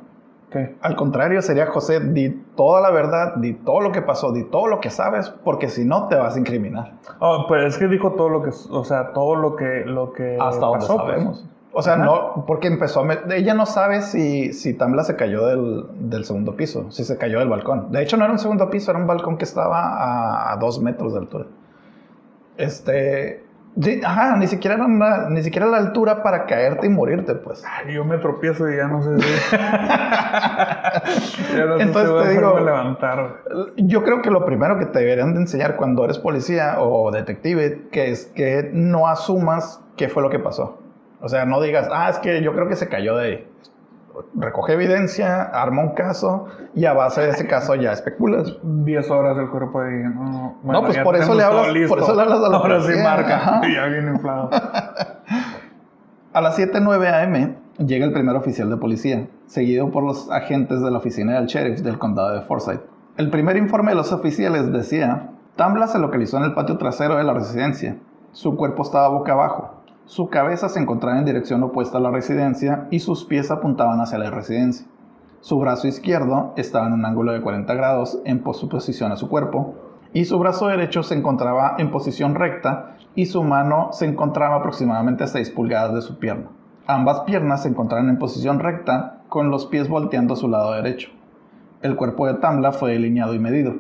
al contrario, sería José, di toda la verdad, di todo lo que pasó, di todo lo que sabes, porque si no te vas a incriminar. Oh, pues es que dijo todo lo que, o sea, todo lo que, lo que Hasta pasó, pues. sabemos. O sea, no, porque empezó a... Ella no sabe si, si Tamla se cayó del, del, segundo piso, si se cayó del balcón. De hecho, no era un segundo piso, era un balcón que estaba a, a dos metros de altura. Este, ajá, ni siquiera era ni siquiera la altura para caerte y morirte, pues. yo me tropiezo y ya no sé si. ya no Entonces sé si te digo, levantar. Yo creo que lo primero que te deberían de enseñar cuando eres policía o detective, que es que no asumas qué fue lo que pasó. O sea, no digas, ah, es que yo creo que se cayó de ahí recoge evidencia, arma un caso y a base de ese caso ya especulas. 10 horas del cuerpo ahí. No, no pues por eso, le hablas, por eso le hablas a la Ahora sí marca. Ya viene inflado. a las 7:09 am llega el primer oficial de policía, seguido por los agentes de la oficina del sheriff del condado de Forsyth. El primer informe de los oficiales decía, Tambla se localizó en el patio trasero de la residencia. Su cuerpo estaba boca abajo. Su cabeza se encontraba en dirección opuesta a la residencia y sus pies apuntaban hacia la residencia. Su brazo izquierdo estaba en un ángulo de 40 grados en posición a su cuerpo y su brazo derecho se encontraba en posición recta y su mano se encontraba aproximadamente a 6 pulgadas de su pierna. Ambas piernas se encontraban en posición recta con los pies volteando a su lado derecho. El cuerpo de Tambla fue delineado y medido.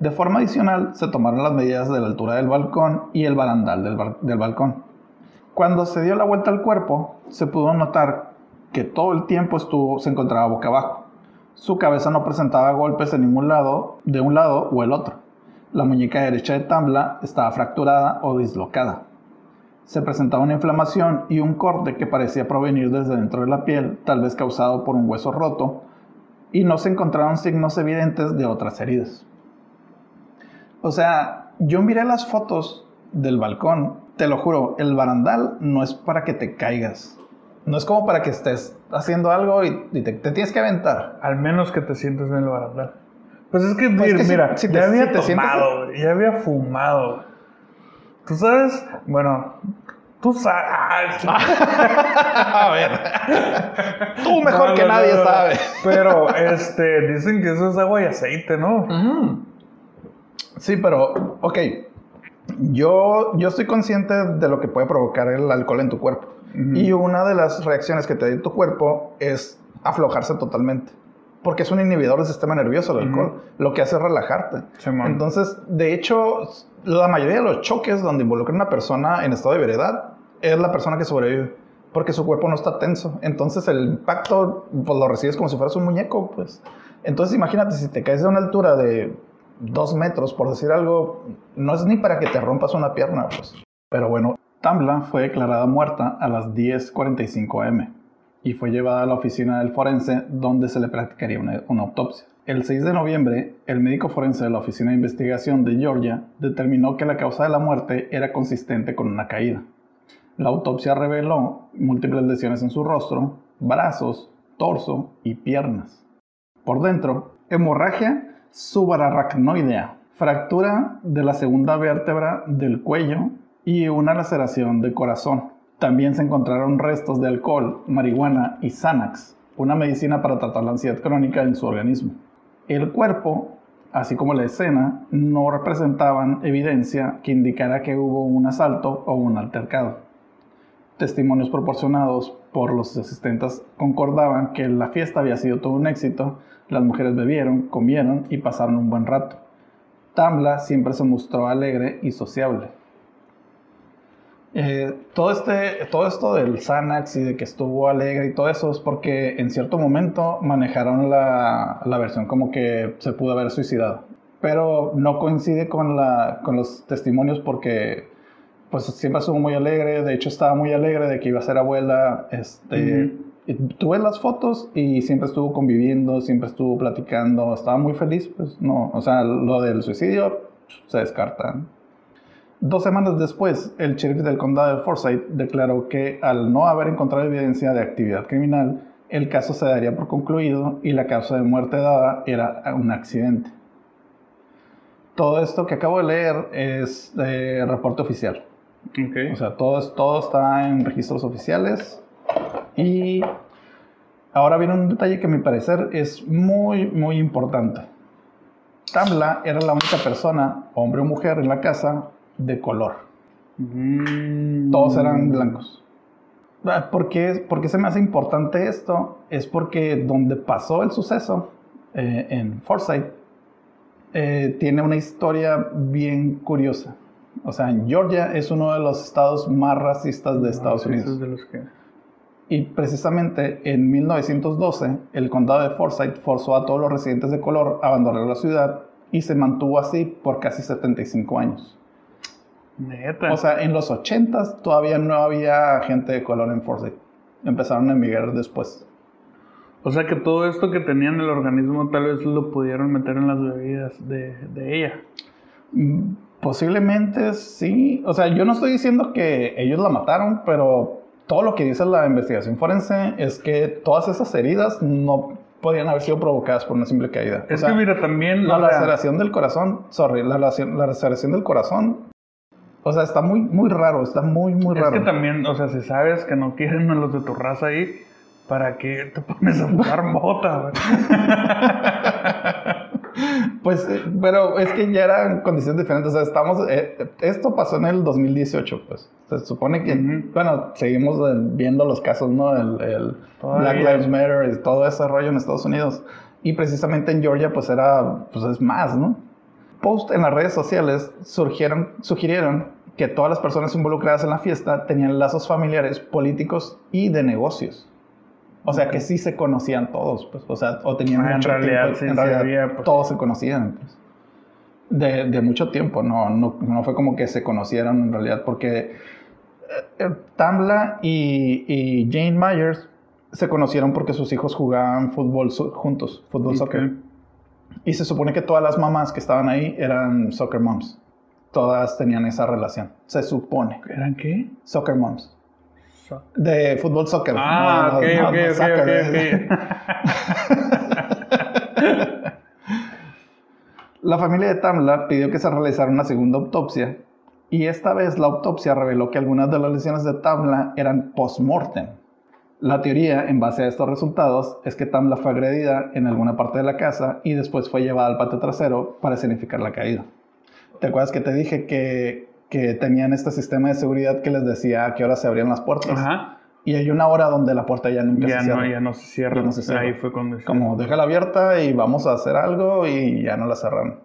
De forma adicional, se tomaron las medidas de la altura del balcón y el barandal del balcón. Cuando se dio la vuelta al cuerpo, se pudo notar que todo el tiempo estuvo, se encontraba boca abajo. Su cabeza no presentaba golpes de ningún lado, de un lado o el otro. La muñeca derecha de Tambla estaba fracturada o dislocada. Se presentaba una inflamación y un corte que parecía provenir desde dentro de la piel, tal vez causado por un hueso roto, y no se encontraron signos evidentes de otras heridas. O sea, yo miré las fotos del balcón te lo juro, el barandal no es para que te caigas. No es como para que estés haciendo algo y, te, tienes que aventar. Al menos que te sientes en el barandal. Pues es que, pues mira, ya había tomado, ya había fumado. Tú sabes, bueno, tú sabes. A ver. Tú mejor que nadie sabe. Pero, este, dicen que eso es agua y aceite, ¿no? Sí, pero, ok yo, yo estoy consciente de lo que puede provocar el alcohol en tu cuerpo. Y una de las reacciones que te da tu cuerpo es aflojarse totalmente. Porque es un inhibidor del sistema nervioso el alcohol. Lo que hace es relajarte. Entonces, de hecho, la mayoría de los choques donde involucra a una persona en estado de veredad es la persona que sobrevive. Porque su cuerpo no está tenso. Entonces, el impacto pues, lo recibes como si fueras un muñeco. Pues. Entonces, imagínate si te caes de una altura de dos metros, por decir algo, no es ni para que te rompas una pierna, pues. Pero bueno, Tambla fue declarada muerta a las 10.45 am y fue llevada a la oficina del forense donde se le practicaría una, una, autopsia. El 6 de noviembre, el médico forense de la Oficina de Investigación de Georgia determinó que la causa de la muerte era consistente con una caída. La autopsia reveló múltiples lesiones en su rostro, brazos, torso y piernas. Por dentro, hemorragia subararacnoidea, fractura de la segunda vértebra del cuello y una laceración de corazón. También se encontraron restos de alcohol, marihuana y Xanax, una medicina para tratar la ansiedad crónica en su organismo. El cuerpo, así como la escena, no representaban evidencia que indicara que hubo un asalto o un altercado. Testimonios proporcionados por los asistentes concordaban que la fiesta había sido todo un éxito, las mujeres bebieron, comieron y pasaron un buen rato. Tamla siempre se mostró alegre y sociable. Eh, todo, este, todo esto del Xanax y de que estuvo alegre y todo eso es porque en cierto momento manejaron la, la versión como que se pudo haber suicidado. Pero no coincide con, la, con los testimonios porque pues siempre estuvo muy alegre. De hecho, estaba muy alegre de que iba a ser abuela. Este, Tuve las fotos y siempre estuvo conviviendo, siempre estuvo platicando. Estaba muy feliz. Pues no, o sea, lo del suicidio se descarta. Dos semanas después, el sheriff del condado de Forsyth declaró que al no haber encontrado evidencia de actividad criminal, el caso se daría por concluido y la causa de muerte dada era un accidente. Todo esto que acabo de leer es de reporte oficial. O sea, todo, todo está en registros oficiales. Y ahora viene un detalle que a mi parecer es muy, muy importante. Tamla era la única persona, hombre o mujer, en la casa de color. Mm. Todos eran blancos. Ah, ¿Por qué, por qué se me hace importante esto? Es porque donde pasó el suceso, eh, en Forsyth, eh, tiene una historia bien curiosa. O sea, Georgia es uno de los estados más racistas de Estados Unidos. De los que... Y precisamente en 1912, el condado de Forsyth forzó a todos los residentes de color a abandonar la ciudad y se mantuvo así por casi 75 años. Neta. O sea, en los 80 todavía no había gente de color en Forsyth. Empezaron a emigrar después. O sea que todo esto que tenía en el organismo tal vez lo pudieron meter en las bebidas de, de ella. Mm, Posiblemente sí. O sea, yo no estoy diciendo que ellos la mataron, pero todo lo que dice la investigación forense es que todas esas heridas no podían haber sido provocadas por una simple caída. Es que mira, también... La sea, laceración del corazón, sorry, la, laceración- la laceración del corazón, o sea, está muy, muy raro, está muy, muy Es raro. que también, o sea, si sabes que no quieren a los de tu raza ahí, ¿para qué te pones a fumar mota? Pues, eh, pero es que ya eran condiciones diferentes. O sea, estamos. eh, esto pasó en el 2018, pues. Se supone que. Ujú. Bueno, seguimos eh, viendo los casos, ¿no? El, el. Black Lives Matter y todo ese rollo en Estados Unidos. Y precisamente en Georgia, pues era. Pues es más, ¿no? Post en las redes sociales surgieron, sugirieron que todas las personas involucradas en la fiesta tenían lazos familiares, políticos y de negocios. O sea, que sí se conocían todos, pues. O sea, o tenían Ah, en mucho realidad, tiempo- sí, en sí realidad, había, pues. todos se conocían, pues. De, de mucho tiempo, no, no, no fue como que se conocieron en realidad, porque eh, eh, Tamla y, y Jane Myers se conocieron porque sus hijos jugaban fútbol juntos, fútbol soccer. Y se supone que todas las mamás que estaban ahí eran soccer moms. Todas tenían esa relación. Se supone. ¿Eran qué? Soccer moms. De fútbol soccer. Ah, No, ok, no, ok, no ok, soccer. ok, ok. La familia de Tamla pidió que se realizara una segunda autopsia y esta vez la autopsia reveló que algunas de las lesiones de Tamla eran post-mortem. La teoría, en base a estos resultados, es que Tamla fue agredida en alguna parte de la casa y después fue llevada al patio trasero para significar la caída. ¿Te acuerdas que te dije que, que tenían este sistema de seguridad que les decía a qué hora se abrían las puertas? Ajá. Y hay una hora donde la puerta ya nunca Ya se cierra. no, ya no se cierra. Ya no se cierra. Ahí fue cuando... Como déjala abierta y vamos a hacer algo y ya no la cerraron.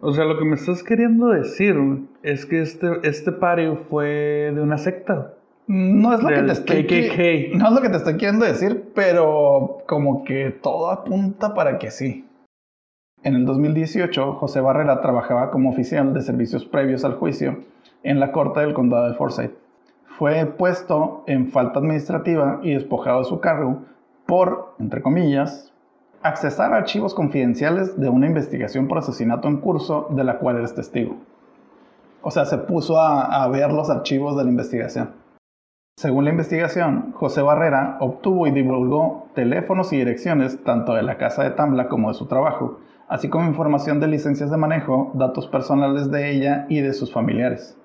O sea, lo que me estás queriendo decir es que este, este party fue de una secta. No es lo que te estoy KKK. No es lo que te estoy queriendo decir, pero como que todo apunta para que sí. En el 2018, José Barrera trabajaba como oficial de servicios previos al juicio en la corte del condado de Forsyth. Fue puesto en falta administrativa y despojado de su cargo por, entre comillas, accesar a archivos confidenciales de una investigación por asesinato en curso de la cual eres testigo. O sea, se puso a, a ver los archivos de la investigación. Según la investigación, José Barrera obtuvo y divulgó teléfonos y direcciones tanto de la casa de Tambla como de su trabajo, así como información de licencias de manejo, datos personales de ella y de sus familiares.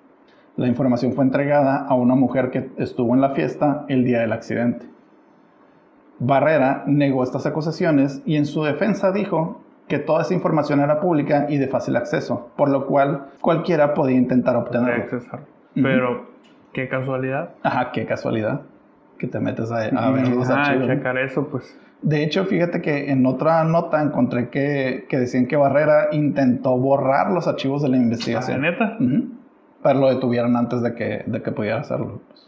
La información fue entregada a una mujer que estuvo en la fiesta el día del accidente. Barrera negó estas acusaciones y en su defensa dijo que toda esa información era pública y de fácil acceso, por lo cual cualquiera podía intentar obtenerla. Pero, qué casualidad. Ajá, qué casualidad que te metes a, a ver los ah, archivos. checar eso, pues. De hecho, fíjate que en otra nota encontré que, que decían que Barrera intentó borrar los archivos de la investigación. ¿La neta? Ujú. Pero lo detuvieron antes de que, de que pudiera hacerlo. pues.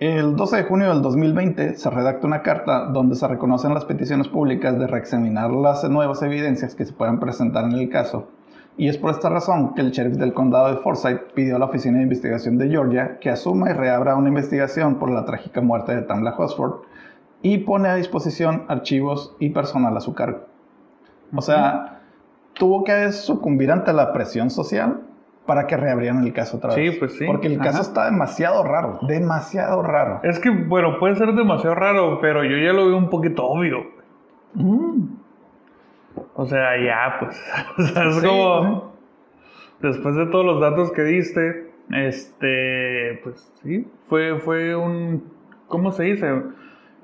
El 12 de junio del 2020 se redacta una carta donde se reconocen las peticiones públicas de reexaminar las nuevas evidencias que se puedan presentar en el caso. Y es por esta razón que el sheriff del condado de Forsyth pidió a la Oficina de Investigación de Georgia que asuma y reabra una investigación por la trágica muerte de Tamla Hosford y pone a disposición archivos y personal a su cargo. O sea, tuvo que sucumbir ante la presión social para que reabrieran el caso otra vez. Sí, pues sí. Porque el caso Ajá. está demasiado raro, demasiado raro. Es que, bueno, puede ser demasiado raro, pero yo ya lo veo un poquito obvio. Mm. O sea, ya, pues. O sea, es Sí, como. Después de todos los datos que diste, este. Pues sí, fue, fue un. ¿Cómo se dice?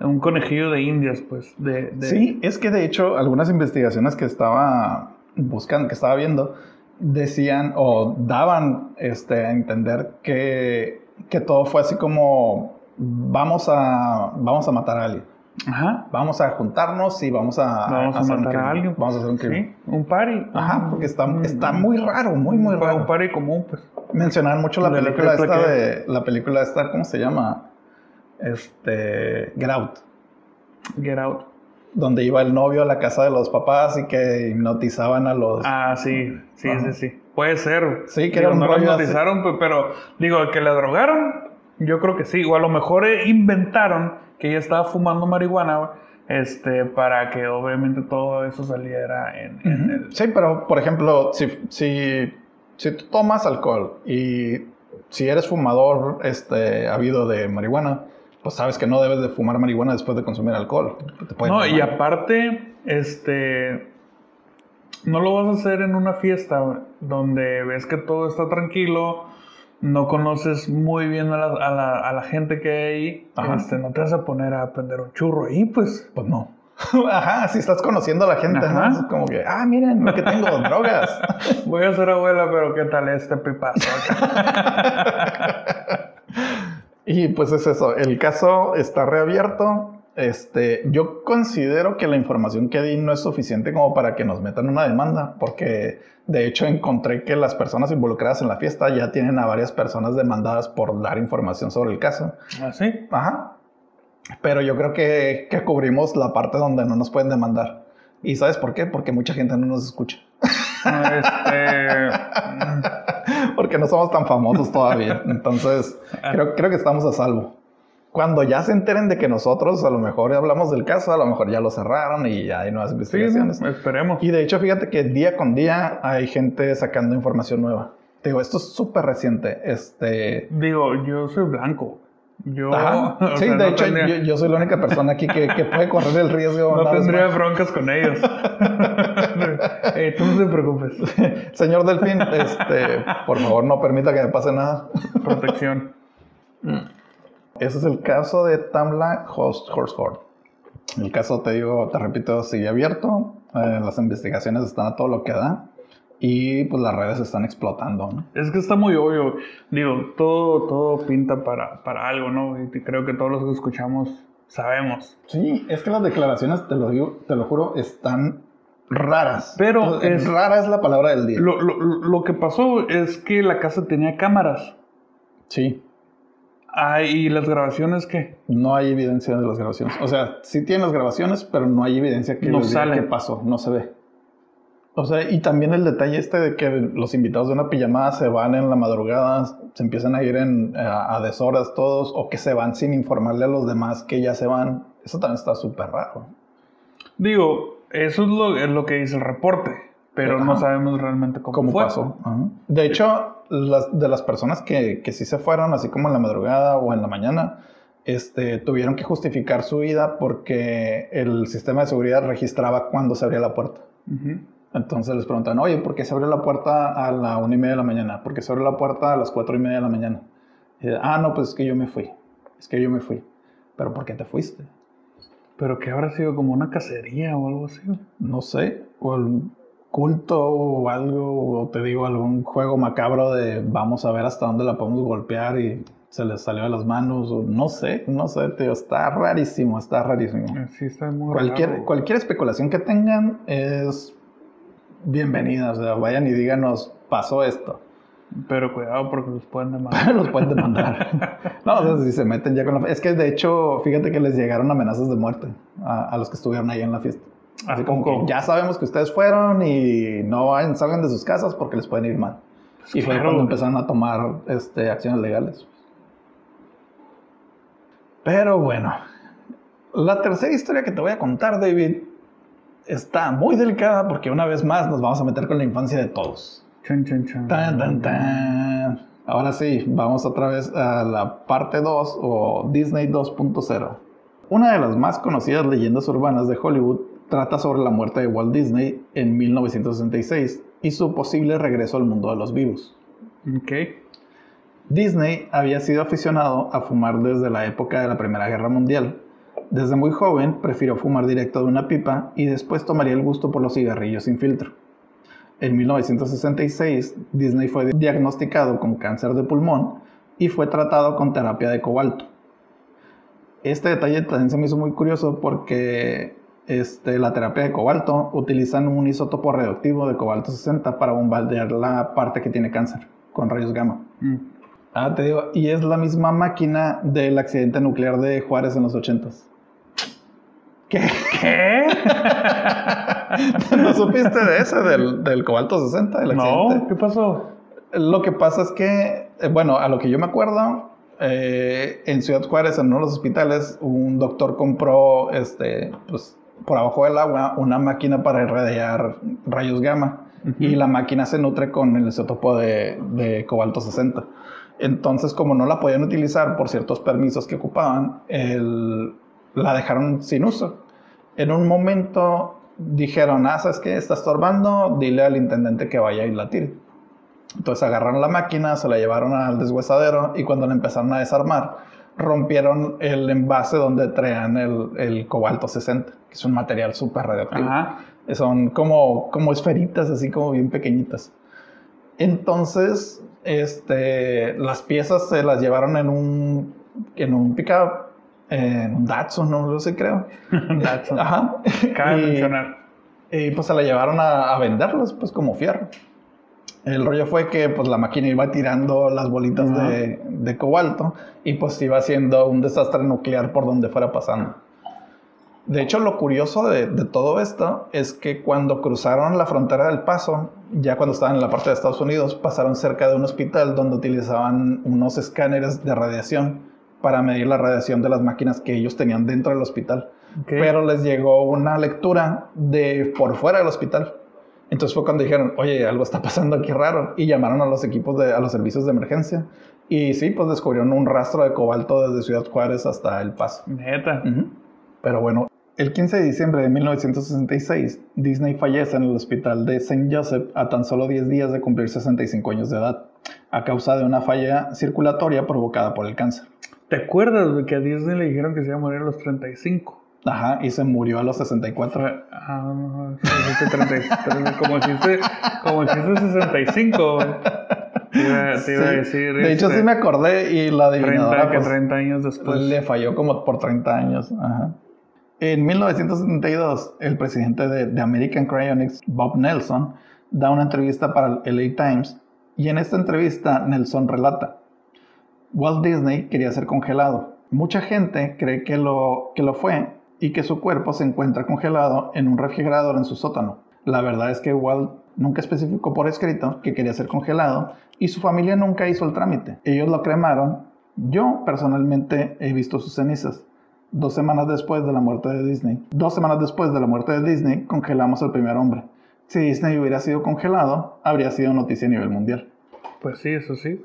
Un conejillo de indias, pues. De, de- Sí, es que de hecho algunas investigaciones que estaba buscando, que estaba viendo, decían o daban este, a entender que, que todo fue así como vamos a, vamos a matar a alguien. Ajá. Vamos a juntarnos y vamos a, Vamos a hacer un matar a crimen. alguien. Vamos a hacer un crimen. Sí, un party. Ajá, porque está, Un- está muy raro, muy, muy un raro. Un party común, pues. Mencionaban mucho la película película esta que- de la película esta, ¿cómo se llama? Este Get Out, Get out. Donde iba el novio a la casa de los papás y que hipnotizaban a los Ah, sí, sí, sí, sí. Puede ser. Sí, que Digo, era un no lo rollo así. notizaron, pe- pero digo, que le drogaron, yo creo que sí. O a lo mejor eh, inventaron que ella estaba fumando marihuana, este, para que obviamente todo eso saliera en, en Ujú. el... Sí, pero por ejemplo, si, si, si tú tomas alcohol y si eres fumador este, habido de marihuana, pues sabes que no debes de fumar marihuana después de consumir alcohol. Te No, y aparte, este, no lo vas a hacer en una fiesta donde ves que todo está tranquilo, no conoces muy bien a la, a la, a la gente que hay ahí, este, no te vas a poner a prender un churro ahí, pues. Pues no. Ajá, si estás conociendo a la gente, ¿no? Es como que, ah, miren lo que tengo, drogas. Voy a ser abuela, pero ¿qué tal este pipazo? Y pues es eso, el caso está reabierto. Este, yo considero que la información que di no es suficiente como para que nos metan una demanda, porque de hecho encontré que las personas involucradas en la fiesta ya tienen a varias personas demandadas por dar información sobre el caso. ¿Así? Ajá. Pero yo creo que, que cubrimos la parte donde no nos pueden demandar. ¿Y sabes por qué? Porque mucha gente no nos escucha. Este, Porque no somos tan famosos todavía. Entonces, creo, creo que estamos a salvo. Cuando ya se enteren de que nosotros a lo mejor hablamos del caso, a lo mejor ya lo cerraron y ya hay nuevas sí, investigaciones. esperemos. Y de hecho, fíjate que día con día hay gente sacando información nueva. Te digo, esto es súper reciente. Este. Digo, yo soy blanco. Yo, Ajá. Sí, sea, de no hecho, tendría- yo, yo soy la única persona aquí que, que puede correr el riesgo. no tendría broncas con ellos. Eh, tú no te preocupes. Señor Delfín, este, por favor, no permita que me pase nada. Protección. Ese es el caso de Tamla Host Horsford. El caso, te digo, te repito, sigue abierto. Eh, las investigaciones están a todo lo que da. Y pues las redes están explotando. ¿no? Es que está muy obvio. Digo, todo, todo pinta para, para algo, ¿no? Y creo que todos los que escuchamos sabemos. Sí, es que las declaraciones, te lo digo, te lo juro, están raras. Pero Eh, es- rara es la palabra del día. Lo, lo, lo que pasó es que la casa tenía cámaras. Sí, Ah, y las grabaciones que no hay evidencia de las grabaciones. O sea, sí tienen las grabaciones, pero no hay evidencia que No salen. qué pasó, no se ve. O sea, y también el detalle este de que los invitados de una pijamada se van en la madrugada, se empiezan a ir en, a, a deshoras todos, o que se van sin informarle a los demás que ya se van. Eso también está súper raro. Digo, eso es lo, es lo que dice el reporte. pero Ajá. no sabemos realmente cómo, ¿Cómo fue. pasó? Ajá. De hecho, las, de las personas que, que sí se fueron, así como en la madrugada o en la mañana, este, tuvieron que justificar su ida porque el sistema de seguridad registraba cuándo se abría la puerta. Entonces les preguntan, oye, ¿por qué se abrió la puerta a la una y media de la mañana? ¿Por qué se abrió la puerta a las cuatro y media de la mañana? Y, ah, no, pues es que yo me fui. Es que yo me fui. ¿Pero por qué te fuiste? Pero que habrá sido como una cacería o algo así. no sé, o el culto o algo, o te digo, algún juego macabro de vamos a ver hasta dónde la podemos golpear y se les salió de las manos, o no sé, no sé, tío, está rarísimo, está rarísimo. Sí, está muy Cualquier, raro. cualquier especulación que tengan es bienvenida, o sea, vayan y díganos, pasó esto. Pero cuidado porque los pueden demandar. Los pueden demandar. no, o sea, si se meten ya con la... Es que de hecho, fíjate que les llegaron amenazas de muerte a, a los que estuvieron ahí en la fiesta. Así ¿A como que ya sabemos que ustedes fueron y no salgan de sus casas porque les pueden ir mal. y fue claro. cuando empezaron a tomar este, acciones legales. Pero bueno, la tercera historia que te voy a contar, David, está muy delicada porque una vez más nos vamos a meter con la infancia de todos. Chan, chan, chan. Tan, tan, tan. Ahora sí, vamos otra vez a la parte 2 o Disney 2.0. Una de las más conocidas leyendas urbanas de Hollywood trata sobre la muerte de Walt Disney en 1966 y su posible regreso al mundo de los vivos. Ok. Disney había sido aficionado a fumar desde la época de la Primera Guerra Mundial. Desde muy joven prefirió fumar directo de una pipa y después tomaría el gusto por los cigarrillos sin filtro. En 1966, Disney fue diagnosticado con cáncer de pulmón y fue tratado con terapia de cobalto. Este detalle también se me hizo muy curioso porque este, la terapia de cobalto utilizan un isótopo radioactivo de cobalto 60 para bombardear la parte que tiene cáncer con rayos gamma. Mm. Ah, te digo, y es la misma máquina del accidente nuclear de Juárez en los 80s. ¿Qué? ¿Qué? ¿No supiste de ese, del, del cobalto 60, del accidente? no, ¿qué pasó? Lo que pasa es que, eh, bueno, a lo que yo me acuerdo, eh, en Ciudad Juárez, en uno de los hospitales, un doctor compró, este, pues, por abajo del agua, una máquina para irradiar rayos gamma. Y la máquina se nutre con el isótopo de, de cobalto 60. Entonces, como no la podían utilizar por ciertos permisos que ocupaban, el- la dejaron sin uso. En un momento dijeron, ah, ¿sabes qué? Está estorbando, dile al intendente que vaya y la tire. Entonces agarraron la máquina, se la llevaron al deshuesadero y cuando la empezaron a desarmar, rompieron el envase donde traían el, el cobalto 60, que es un material súper radioactivo. Ajá. Son como, como esferitas, así como bien pequeñitas. Entonces, este, las piezas se las llevaron en un, en un pickup, en un Datsun, no lo sé, creo. Datsun. Ajá. Cabe Y- mencionar. y pues se la llevaron a, a venderlos, pues como fierro. El rollo fue que pues la máquina iba tirando las bolitas Ajá. de, de cobalto y pues iba haciendo un desastre nuclear por donde fuera pasando. De hecho, lo curioso de, de todo esto es que cuando cruzaron la frontera del Paso, ya cuando estaban en la parte de Estados Unidos, pasaron cerca de un hospital donde utilizaban unos escáneres de radiación para medir la radiación de las máquinas que ellos tenían dentro del hospital pero les llegó una lectura de por fuera del hospital. Entonces fue cuando dijeron, oye, algo está pasando aquí raro. Y llamaron a los equipos, de, a los servicios de emergencia. Y sí, pues descubrieron un rastro de cobalto desde Ciudad Juárez hasta El Paso. Neta. Pero bueno, el 15 de diciembre de 1966, Disney fallece en el hospital de St. Joseph a tan solo 10 días de cumplir 65 años de edad, a causa de una falla circulatoria provocada por el cáncer. ¿Te acuerdas de que a Disney le dijeron que se iba a morir a los 35? Ajá, y se murió a los 64. Fue- Ah, no, dijiste 33, como dijiste, como dijiste 65. güey. Te iba, te iba a decir. De hecho, este, sí me acordé y la 30, adivinadora que pues, 30 años después. le falló como por 30 años. Ajá. En 1972, el presidente de, de American Cryonics, Bob Nelson, da una entrevista para el LA Times y en esta entrevista Nelson relata, Walt Disney quería ser congelado. Mucha gente cree que lo, que lo fue y que su cuerpo se encuentra congelado en un refrigerador en su sótano. La verdad es que Walt nunca especificó por escrito que quería ser congelado y su familia nunca hizo el trámite. Ellos lo cremaron. Yo personalmente he visto sus cenizas. Dos semanas después de la muerte de Disney. Dos semanas después de la muerte de Disney congelamos al primer hombre. Si Disney hubiera sido congelado, habría sido noticia a nivel mundial. Pues sí, eso sí.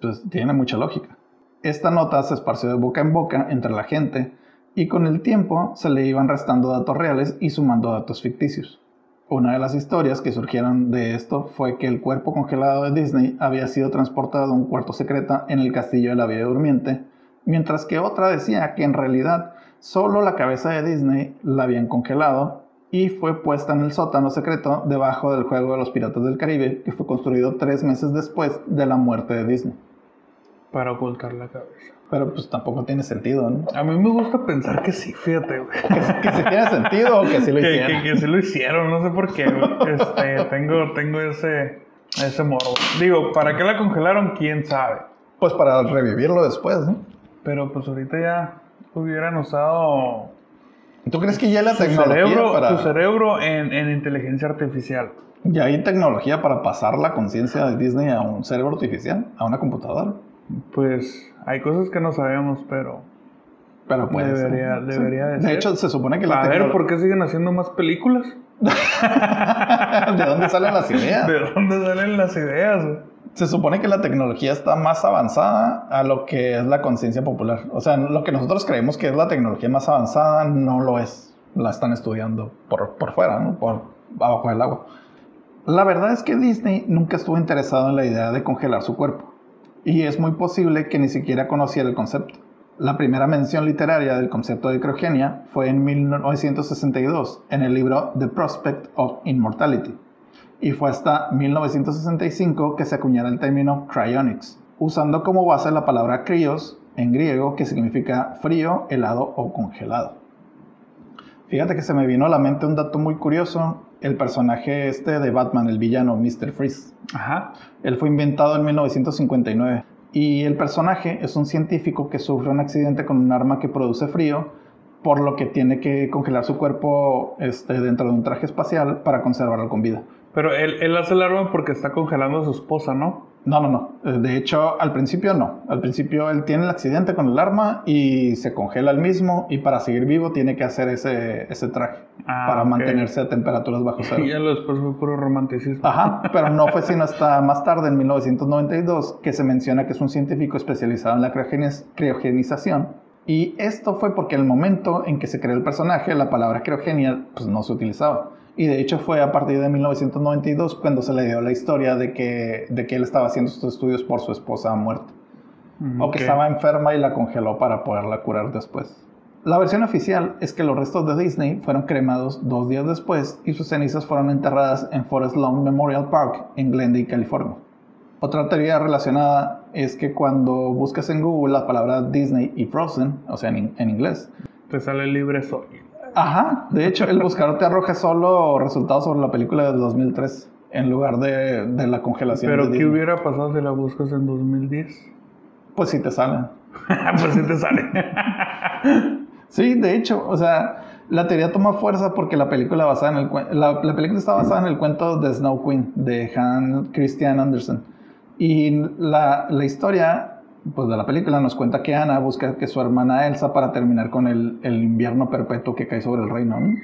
Pues tiene mucha lógica. Esta nota se esparció de boca en boca entre la gente y con el tiempo se le iban restando datos reales y sumando datos ficticios. Una de las historias que surgieron de esto fue que el cuerpo congelado de Disney había sido transportado a un cuarto secreto en el castillo de la Villa Durmiente, mientras que otra decía que en realidad solo la cabeza de Disney la habían congelado y fue puesta en el sótano secreto debajo del juego de los Piratas del Caribe, que fue construido tres meses después de la muerte de Disney. Para ocultar la cabeza. Pero pues tampoco tiene sentido, ¿no? A mí me gusta pensar que sí, fíjate, güey. Que, si tiene sentido o que sí lo Que, hicieron. que, que sí lo hicieron, no sé por qué, güey. Este, tengo, tengo ese, ese morbo. Digo, ¿para qué la congelaron? ¿Quién sabe? Pues para revivirlo después, ¿no? Pero pues ahorita ya hubieran usado ¿Tú crees que ya la su tecnología cerebro, para... su cerebro en, en inteligencia artificial. Ya hay tecnología para pasar la conciencia de Disney a un cerebro artificial, a una computadora? Pues hay cosas que no sabemos, pero Pero puede ser. Debería- debería de de ser. hecho, se supone que la a ver, tecnolo- ¿por qué siguen haciendo más películas? ¿De dónde salen las ideas? ¿De dónde salen las ideas? Se supone que la tecnología está más avanzada a lo que es la conciencia popular. O sea, lo que nosotros creemos que es la tecnología más avanzada no lo es. La están estudiando por, por fuera, ¿no? Por abajo del agua. La verdad es que Disney nunca estuvo interesado en la idea de congelar su cuerpo. Y es muy posible que ni siquiera conociera el concepto. La primera mención literaria del concepto de criogenia fue en 1962 en el libro The Prospect of Immortality y fue hasta 1965 que se acuñara el término cryonics, usando como base la palabra krios en griego que significa frío, helado o congelado. Fíjate que se me vino a la mente un dato muy curioso, el personaje este de Batman, el villano Mr. Freeze. Ajá. Él fue inventado en 1959 y el personaje es un científico que sufre un accidente con un arma que produce frío, por lo que tiene que congelar su cuerpo este, dentro de un traje espacial para conservarlo con vida. Pero él, él hace el arma porque está congelando a su esposa, ¿no? No, no, no. Eh, De hecho, al principio no. Al principio él tiene el accidente con el arma y se congela el mismo y para seguir vivo tiene que hacer ese, ese traje Ah, para ok. mantenerse a temperaturas bajo cero. Y ya lo después fue puro romanticismo. Ajá, pero no fue sino hasta más tarde, en 1992, que se menciona que es un científico especializado en la criogenización. Y esto fue porque en el momento en que se creó el personaje, la palabra criogenia pues, no se utilizaba. Y de hecho fue a partir de 1992 cuando se le dio la historia de que, de que él estaba haciendo estos estudios por su esposa muerta. Mm, O que estaba enferma y la congeló para poderla curar después. La versión oficial es que los restos de Disney fueron cremados dos días después y sus cenizas fueron enterradas en Forest Lawn Memorial Park en Glendale, California. Otra teoría relacionada es que cuando buscas en Google la palabra Disney y Frozen, o sea, en, en inglés, Te sale libre soy. Ajá, de hecho el buscador te arroja solo resultados sobre la película del 2003 en lugar de, de la congelación. Pero de ¿qué Disney. hubiera pasado si la buscas en 2010? Pues sí te salen. pues sí te sale. Sí, de hecho, o sea, la teoría toma fuerza porque la película basada en el la, la película está basada en el cuento de Snow Queen de Hans Christian Andersen y la, la historia pues de la película nos cuenta que Anna busca que su hermana Elsa para terminar con el, el invierno perpetuo que cae sobre el reino. ¿no?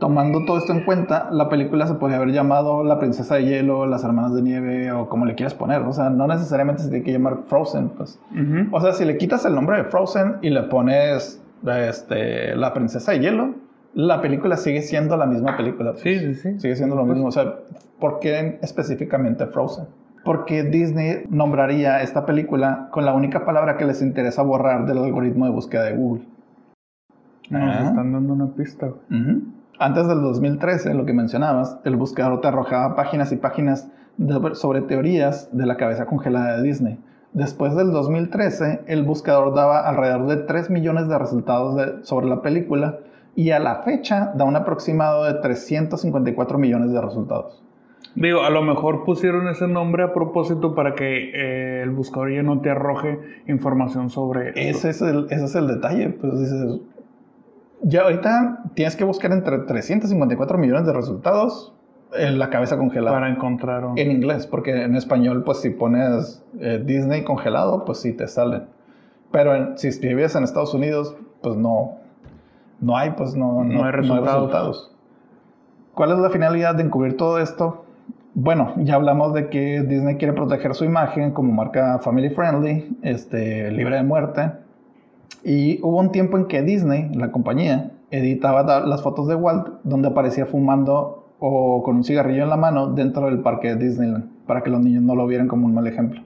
Tomando todo esto en cuenta, la película se podría haber llamado La princesa de hielo, Las hermanas de nieve o como le quieras poner. O sea, no necesariamente se tiene que llamar Frozen. Pues. Ujú. O sea, si le quitas el nombre de Frozen y le pones este, La Princesa de Hielo, la película sigue siendo la misma película. pues. Sí, sí, sí. Sigue siendo lo mismo. O sea, ¿por qué específicamente Frozen? Porque Disney nombraría esta película con la única palabra que les interesa borrar del algoritmo de búsqueda de Google. Nos Ajá. están dando una pista. Antes del 2013, lo que mencionabas, el buscador te arrojaba páginas y páginas de- sobre teorías de la cabeza congelada de Disney. Después del 2013, el buscador daba alrededor de 3 millones de resultados de- sobre la película y a la fecha da un aproximado de 354 millones de resultados. Digo, a lo mejor pusieron ese nombre a propósito para que eh, el buscador ya no te arroje información sobre. Ese es el, ese es el detalle. Pues dices, ya ahorita tienes que buscar entre 354 millones de resultados en la cabeza congelada. para encontrar un... En inglés, porque en español, pues si pones eh, Disney congelado, pues sí te salen. Pero en- si vives en Estados Unidos, pues no, no hay, pues no, No hay resultados. ¿Cuál es la finalidad de encubrir todo esto? Bueno, ya hablamos de que Disney quiere proteger su imagen como marca family friendly, este, libre de muerte. Y hubo un tiempo en que Disney, la compañía, editaba las fotos de Walt donde aparecía fumando o con un cigarrillo en la mano dentro del parque de Disneyland, para que los niños no lo vieran como un mal ejemplo.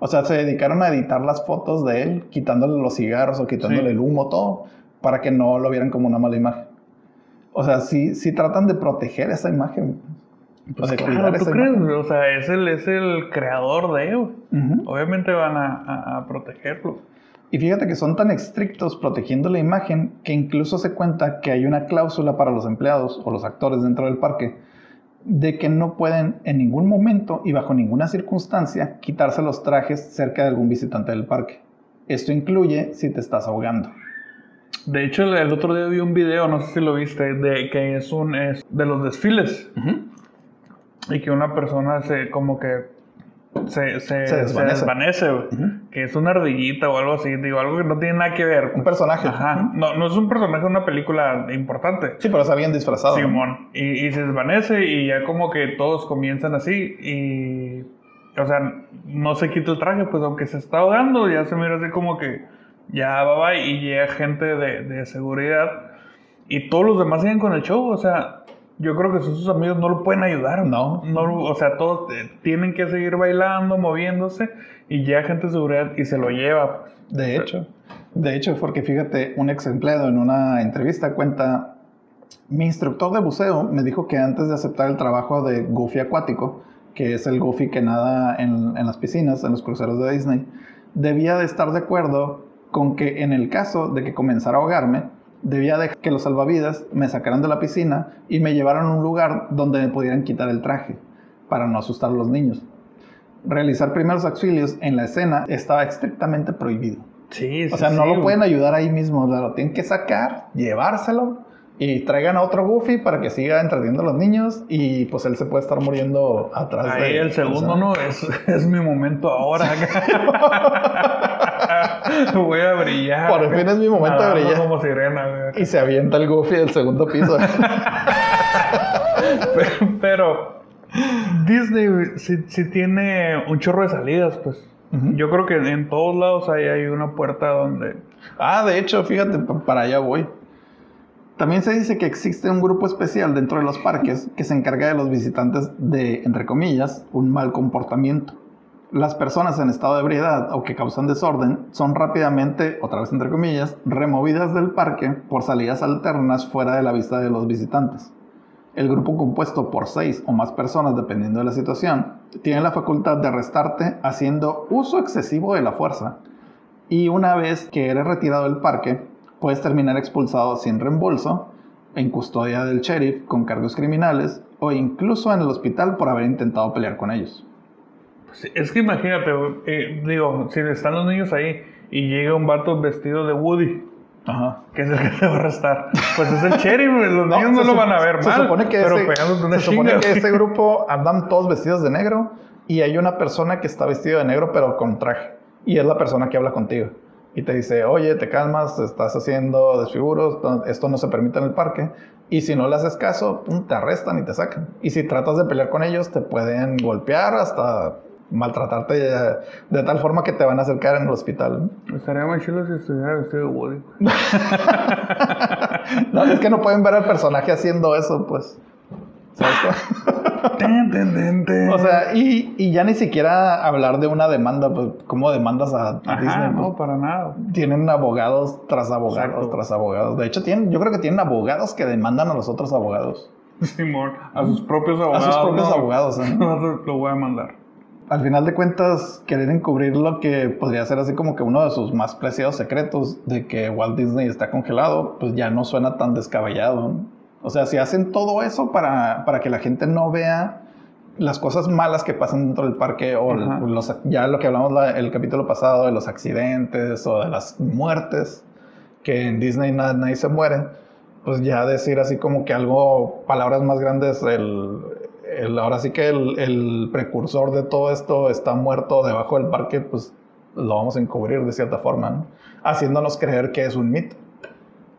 O sea, se dedicaron a editar las fotos de él, quitándole los cigarros o quitándole el humo, todo, para que no lo vieran como una mala imagen. O sea, sí, sí tratan de proteger esa imagen. Pues claro, ¿tú crees? O sea, es el, es el creador de ello. Obviamente van a, a, protegerlo. Y fíjate que son tan estrictos protegiendo la imagen que incluso se cuenta que hay una cláusula para los empleados o los actores dentro del parque de que no pueden en ningún momento y bajo ninguna circunstancia quitarse los trajes cerca de algún visitante del parque. Esto incluye si te estás ahogando. De hecho, el otro día vi un video, no sé si lo viste, de que es un es de los desfiles. Y que una persona se como que se, se, desvanece, que es una ardillita o algo así, digo, algo que no tiene nada que ver. Un personaje. Ajá. No, no es un personaje de una película importante. Sí, pero está bien disfrazado. Simón. Y, y se desvanece y ya como que todos comienzan así y... O sea, no se quita el traje, pues aunque se está ahogando, ya se mira así como que ya va, va y llega gente de, de seguridad y todos los demás siguen con el show, o sea, yo creo que sus amigos no lo pueden ayudar. No. no o sea, todos eh, tienen que seguir bailando, moviéndose y llega gente de seguridad y se lo lleva. De hecho, de hecho, porque fíjate, un ex empleado en una entrevista cuenta, mi instructor de buceo me dijo que antes de aceptar el trabajo de Goofy Acuático, que es el Goofy que nada en, en las piscinas, en los cruceros de Disney, debía de estar de acuerdo con que en el caso de que comenzara a ahogarme, debía de que los salvavidas me sacaran de la piscina y me llevaran a un lugar donde me pudieran quitar el traje, para no asustar a los niños. Realizar primeros auxilios en la escena estaba estrictamente prohibido. Sí, o sea, no lo pueden ayudar ahí mismo, lo tienen que sacar, llevárselo y traigan a otro Goofy para que siga entreteniendo a los niños y pues él se puede estar muriendo atrás de Ahí el segundo no, es, es mi momento ahora. Voy a brillar. Por fin es mi momento de brillar. como sirena, Y se avienta el Goofy del segundo piso. pero, Disney si, tiene un chorro de salidas, pues. Yo creo que en todos lados hay, hay una puerta donde... Ah, de hecho, fíjate, para allá voy. También se dice que existe un grupo especial dentro de los parques que se encarga de los visitantes de, entre comillas, un mal comportamiento. Las personas en estado de ebriedad o que causan desorden son rápidamente, otra vez entre comillas, removidas del parque por salidas alternas fuera de la vista de los visitantes. El grupo compuesto por seis o más personas, dependiendo de la situación, tiene la facultad de arrestarte haciendo uso excesivo de la fuerza. Y una vez que eres retirado del parque, puedes terminar expulsado sin reembolso, en custodia del sheriff con cargos criminales o incluso en el hospital por haber intentado pelear con ellos. Es que imagínate, eh, digo, si están los niños ahí y llega un vato vestido de Woody, Ajá. que es el que te va a arrestar, pues es el sheriff, los niños no lo van a ver mal, se supone que pero ese, Se supone que ese grupo andan todos vestidos de negro y hay una persona que está vestido de negro pero con traje y es la persona que habla contigo y te dice, oye, te calmas, estás haciendo desfiguros, esto no se permite en el parque. Y si no le haces caso, te arrestan y te sacan. Y si tratas de pelear con ellos, te pueden golpear hasta maltratarte de, tal forma que te van a acercar en el hospital. Estaría muy chido si estuviera vestido de Woody. no, es que no pueden ver al personaje haciendo eso, pues. ¿Sabes? o sea, y, ya ni siquiera hablar de una demanda, pues, ¿cómo demandas a, Disney? No, para nada. Tienen abogados tras abogados tras abogados. De hecho, tienen, yo creo que tienen abogados que demandan a los otros abogados. Simón, a sus propios abogados. A sus propios abogados, ¿eh? Lo voy a mandar. Al final de cuentas, querer encubrir lo que podría ser así como que uno de sus más preciados secretos de que Walt Disney está congelado, pues ya no suena tan descabellado. O sea, si hacen todo eso para, para que la gente no vea las cosas malas que pasan dentro del parque o los, ya lo que hablamos el capítulo pasado de los accidentes o de las muertes, que en Disney nadie, se muere, pues ya decir así como que algo, palabras más grandes, el, el ahora sí que el, el, precursor de todo esto está muerto debajo del parque, pues lo vamos a encubrir de cierta forma, ¿no? haciéndonos creer que es un mito,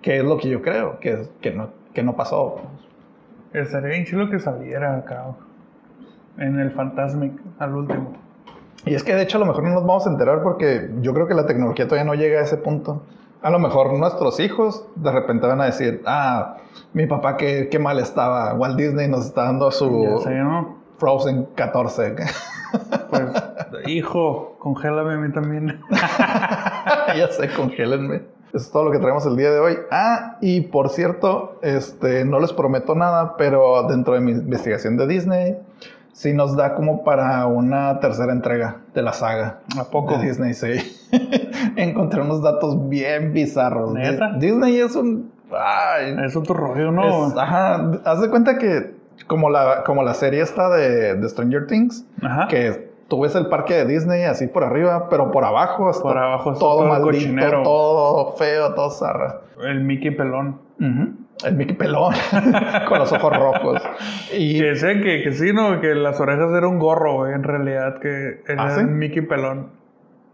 que es lo que yo creo, que, que no que no pasó. Estaría bien chido que saliera acá. En el Fantasmic, al último. Y es que de hecho a lo mejor no nos vamos a enterar porque yo creo que la tecnología todavía no llega a ese punto. A lo mejor nuestros hijos de repente van a decir, ah, mi papá qué, qué mal estaba, Walt Disney nos está dando su sé, ¿no? Frozen 14. Pues, hijo, congélame a mí también. ya sé, congélenme. Eso es todo lo que traemos el día de hoy. Ah, y por cierto, este, no les prometo nada, pero dentro de mi investigación de Disney, sí nos da como para una tercera entrega de la saga. ¿A poco? De Disney, sí. Encontré unos datos bien bizarros. Disney es un... ay, Es otro rollo, ¿no? es- ajá, haz de cuenta que como la, como la serie esta de, de Stranger Things, Ajá. que tú ves el parque de Disney así por arriba, pero por abajo está Por abajo todo todo maldito, cochinero. todo feo, todo zarra. El Mickey pelón. El Mickey pelón, con los ojos rojos. Y Que sé que, que sí, ¿no? Que las orejas era un gorro, güey, en realidad, que era ¿Ah, sí? Mickey pelón.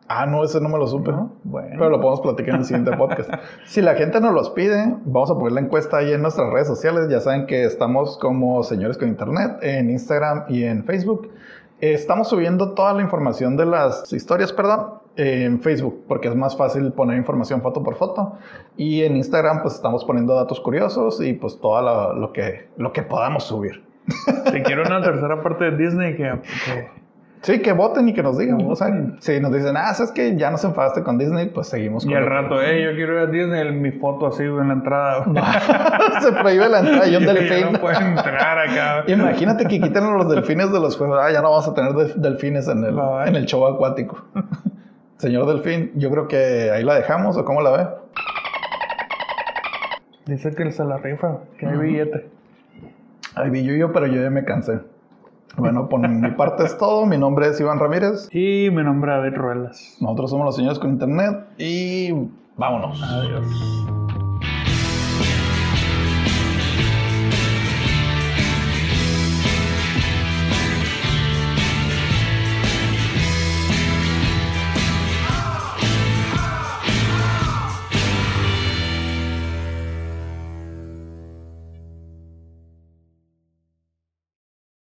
Ah, no, ese no me lo supe. ¿No? Bueno. Pero lo podemos platicar en el siguiente podcast. Si la gente nos los pide, vamos a poner la encuesta ahí en nuestras redes sociales. Ya saben que estamos como Señores con Internet en Instagram y en Facebook. Estamos subiendo toda la información de las historias, perdón, en Facebook, porque es más fácil poner información foto por foto. Y en Instagram, pues estamos poniendo datos curiosos y pues todo lo, lo que, lo que podamos subir. Si quiero una tercera parte de Disney, que, que- Sí, que voten y que nos digan. O sea, si nos dicen, ah, sabes que ya nos enfadaste con Disney, pues seguimos con Y al rato, eh, yo quiero ir a Disney, mi foto así, en la entrada. güey. Se prohíbe la entrada y un delfín. no puedo entrar acá. Imagínate que quiten los delfines de los juegos. Ah, ya no vamos a tener de- delfines en el, Bye. en el show acuático. Señor Delfín, yo creo que ahí la dejamos, ¿o cómo la ve? Dice que se la rifa, que hay billete. Ay, vi yo, yo, pero yo ya me cansé. Bueno, por mi parte es todo. Mi nombre es Iván Ramírez. Y mi nombre es David Ruelas. Nosotros somos los señores con internet y vámonos. Adiós.